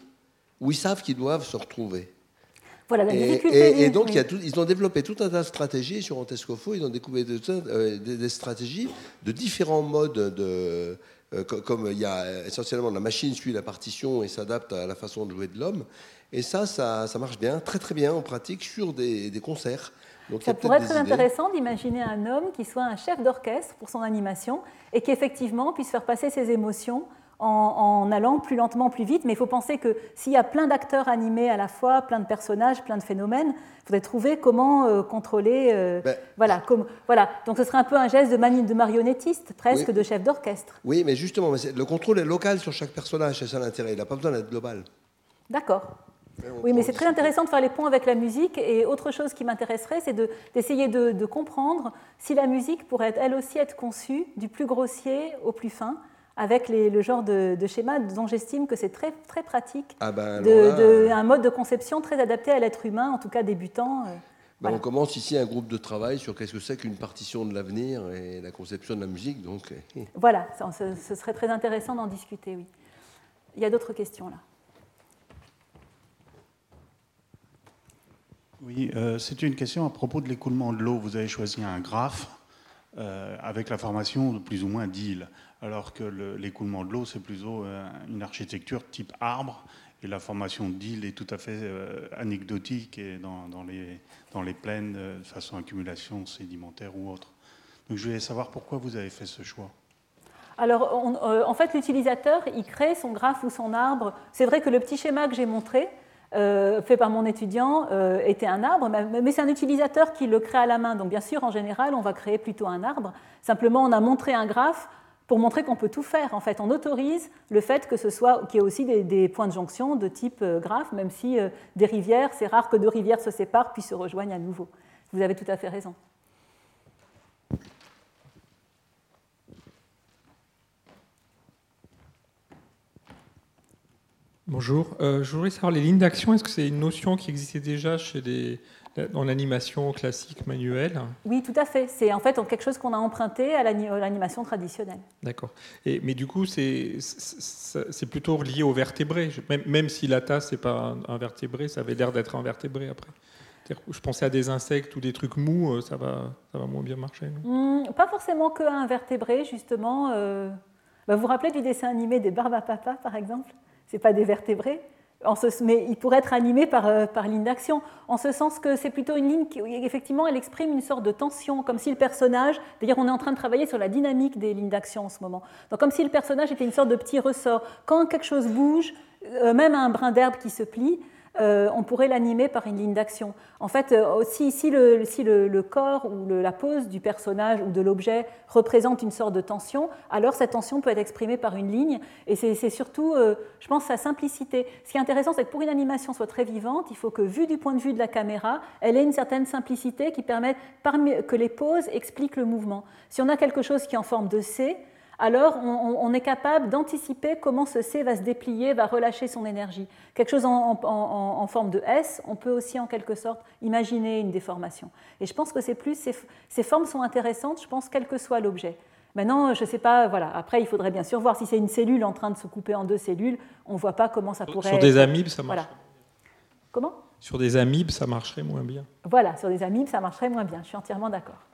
où ils savent qu'ils doivent se retrouver. Voilà, la et, et, donc, ils ont développé tout un tas de stratégies sur Antescofo. Ils ont découvert euh, des, stratégies de différents modes de, comme il y a essentiellement la machine suit la partition et s'adapte à la façon de jouer de l'homme. Et ça, ça, marche bien, très très bien en pratique sur des, concerts. Donc, ça pourrait être très intéressant d'imaginer un homme qui soit un chef d'orchestre pour son animation et qui effectivement puisse faire passer ses émotions en, allant plus lentement, plus vite. Mais il faut penser que s'il y a plein d'acteurs animés à la fois, plein de personnages, plein de phénomènes, il faudrait trouver comment euh, contrôler. Euh, ben, voilà, comme, voilà. Donc ce serait un peu un geste de, de marionnettiste, presque de chef d'orchestre. Oui, mais justement, le contrôle est local sur chaque personnage, c'est ça l'intérêt. Il n'a pas besoin d'être global. D'accord. Oui, mais c'est très intéressant de faire les ponts avec la musique. Et autre chose qui m'intéresserait, c'est d'essayer de, comprendre si la musique pourrait elle aussi être conçue du plus grossier au plus fin, avec le genre de, schéma dont j'estime que c'est très, très pratique, ah ben, de, un mode de conception très adapté à l'être humain, en tout cas débutant. Euh, ben, on commence ici un groupe de travail sur qu'est-ce que c'est qu'une partition de l'avenir et la conception de la musique. Donc... Eh. <laughs> Voilà, ce serait très intéressant d'en discuter, oui. Il y a d'autres questions là. Oui, euh, c'est une question à propos de l'écoulement de l'eau. Vous avez choisi un graphe euh, avec la formation de plus ou moins d'îles, alors que l'écoulement de l'eau, c'est plutôt euh, une architecture type arbre, et la formation d'îles est tout à fait anecdotique et dans, les, plaines de façon accumulation sédimentaire ou autre. Donc je voulais savoir pourquoi vous avez fait ce choix. Alors, en fait, l'utilisateur, il crée son graphe ou son arbre. C'est vrai que le petit schéma que j'ai montré, euh, fait par mon étudiant euh, était un arbre, mais, c'est un utilisateur qui le crée à la main. Donc bien sûr, en général, on va créer plutôt un arbre. Simplement, on a montré un graphe pour montrer qu'on peut tout faire. En fait, on autorise le fait que ce soit qu'il y ait aussi des, points de jonction de type euh, graphe, même si des rivières, c'est rare que deux rivières se séparent puis se rejoignent à nouveau. Vous avez tout à fait raison. Bonjour. Euh, je voudrais savoir les lignes d'action. Est-ce que c'est une notion qui existait déjà chez des, dans l'animation classique manuelle Oui, tout à fait. C'est en fait quelque chose qu'on a emprunté à l'animation traditionnelle. D'accord. Mais du coup, c'est plutôt lié aux vertébrés. Même, même si la tasse n'est pas un, vertébré, ça avait l'air d'être un vertébré après. Je pensais à des insectes ou des trucs mous, euh, ça va, ça va moins bien marcher. Hmm, pas forcément qu'un vertébré, justement. Euh, bah, vous vous rappelez du dessin animé des Barbes à Papa, par exemple? C'est pas des vertébrés, mais il pourrait être animé par, euh, par en ce sens que c'est plutôt une ligne qui, effectivement, elle exprime une sorte de tension, comme si le personnage, d'ailleurs, on est en train de travailler sur la dynamique des lignes d'action en ce moment. Donc, comme si le personnage était une sorte de petit ressort. Quand quelque chose bouge, même un brin d'herbe qui se plie, euh, on pourrait l'animer par une ligne d'action. En fait, euh, si, le, corps ou la pose du personnage ou de l'objet représente une sorte de tension, alors cette tension peut être exprimée par une ligne. Et c'est surtout, euh, je pense, sa simplicité. Ce qui est intéressant, c'est que pour une animation soit très vivante, il faut que, vu du point de vue de la caméra, elle ait une certaine simplicité qui permette que les poses expliquent le mouvement. Si on a quelque chose qui est en forme de C, alors on, est capable d'anticiper comment ce C va se déplier, va relâcher son énergie. Quelque chose en, forme de S, on peut aussi en quelque sorte imaginer une déformation. Et je pense que c'est plus, ces, formes sont intéressantes, je pense, quel que soit l'objet. Maintenant, je ne sais pas, voilà. Après, il faudrait bien sûr voir si c'est une cellule en train de se couper en deux cellules. On ne voit pas comment ça pourrait. Sur des amibes, ça marche. Comment? Sur des amibes, ça marcherait moins bien. Voilà, sur des amibes, ça marcherait moins bien. Je suis entièrement d'accord.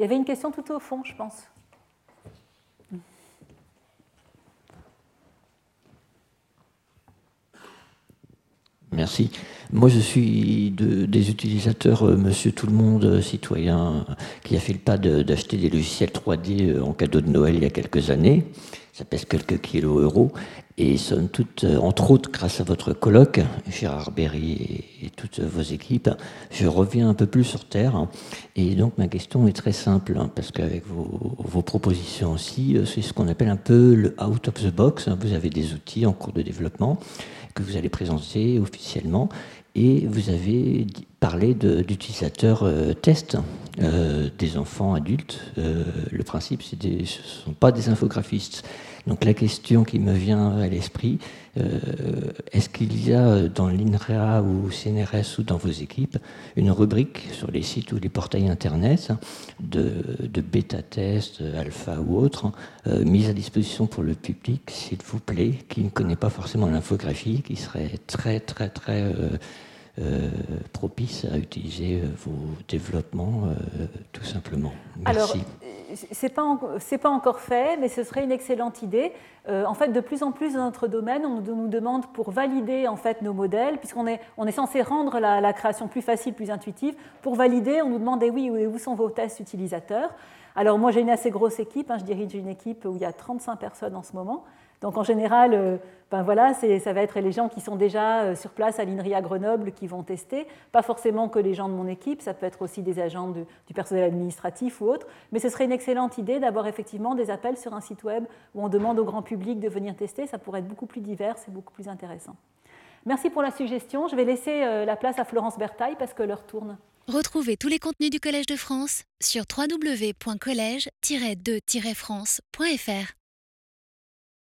Il y avait une question tout au fond, je pense. Merci. Moi, je suis des utilisateurs, euh, monsieur tout le monde, euh, citoyen, qui a fait le pas d'acheter des logiciels 3D euh, en cadeau de Noël il y a quelques années. Ça pèse quelques kilos euros. Et somme toute, euh, entre autres, grâce à votre colloque, Gérard Berry et, toutes vos équipes, je reviens un peu plus sur Terre. Et donc ma question est très simple, hein, parce qu'avec vos, propositions aussi, euh, c'est ce qu'on appelle un peu le out of the box. Vous avez des outils en cours de développement que vous allez présenter officiellement. Et vous avez parlé d'utilisateurs euh, tests, des enfants adultes. le principe, ce ne sont pas des infographistes. Donc la question qui me vient à l'esprit, euh, est-ce qu'il y a dans l'INREA ou CNRS ou dans vos équipes une rubrique sur les sites ou les portails Internet de, bêta-tests, alpha ou autres, euh, mise à disposition pour le public, s'il vous plaît, qui ne connaît pas forcément l'infographie, qui serait très très très... Euh, euh, propice à utiliser euh, vos développements, euh, tout simplement? Merci. Alors, ce n'est pas, pas, encore fait, mais ce serait une excellente idée. en fait, de plus en plus dans notre domaine, on nous demande pour valider en fait, nos modèles, puisqu'on est, on est censé rendre la, création plus facile, plus intuitive. Pour valider, on nous demande eh oui, où sont vos tests utilisateurs? Alors moi j'ai une assez grosse équipe, hein, je dirige une équipe où il y a 35 personnes en ce moment. Donc en général, euh, ben voilà, ça va être les gens qui sont déjà euh, sur place à l'INRIA Grenoble qui vont tester. Pas forcément que les gens de mon équipe, ça peut être aussi des agents du personnel administratif ou autre. Mais ce serait une excellente idée d'avoir effectivement des appels sur un site web où on demande au grand public de venir tester. Ça pourrait être beaucoup plus divers et beaucoup plus intéressant. Merci pour la suggestion. Je vais laisser euh, la place à Florence Bertaille parce que l'heure tourne. Retrouvez tous les contenus du Collège de France sur www.colège-2-france.fr.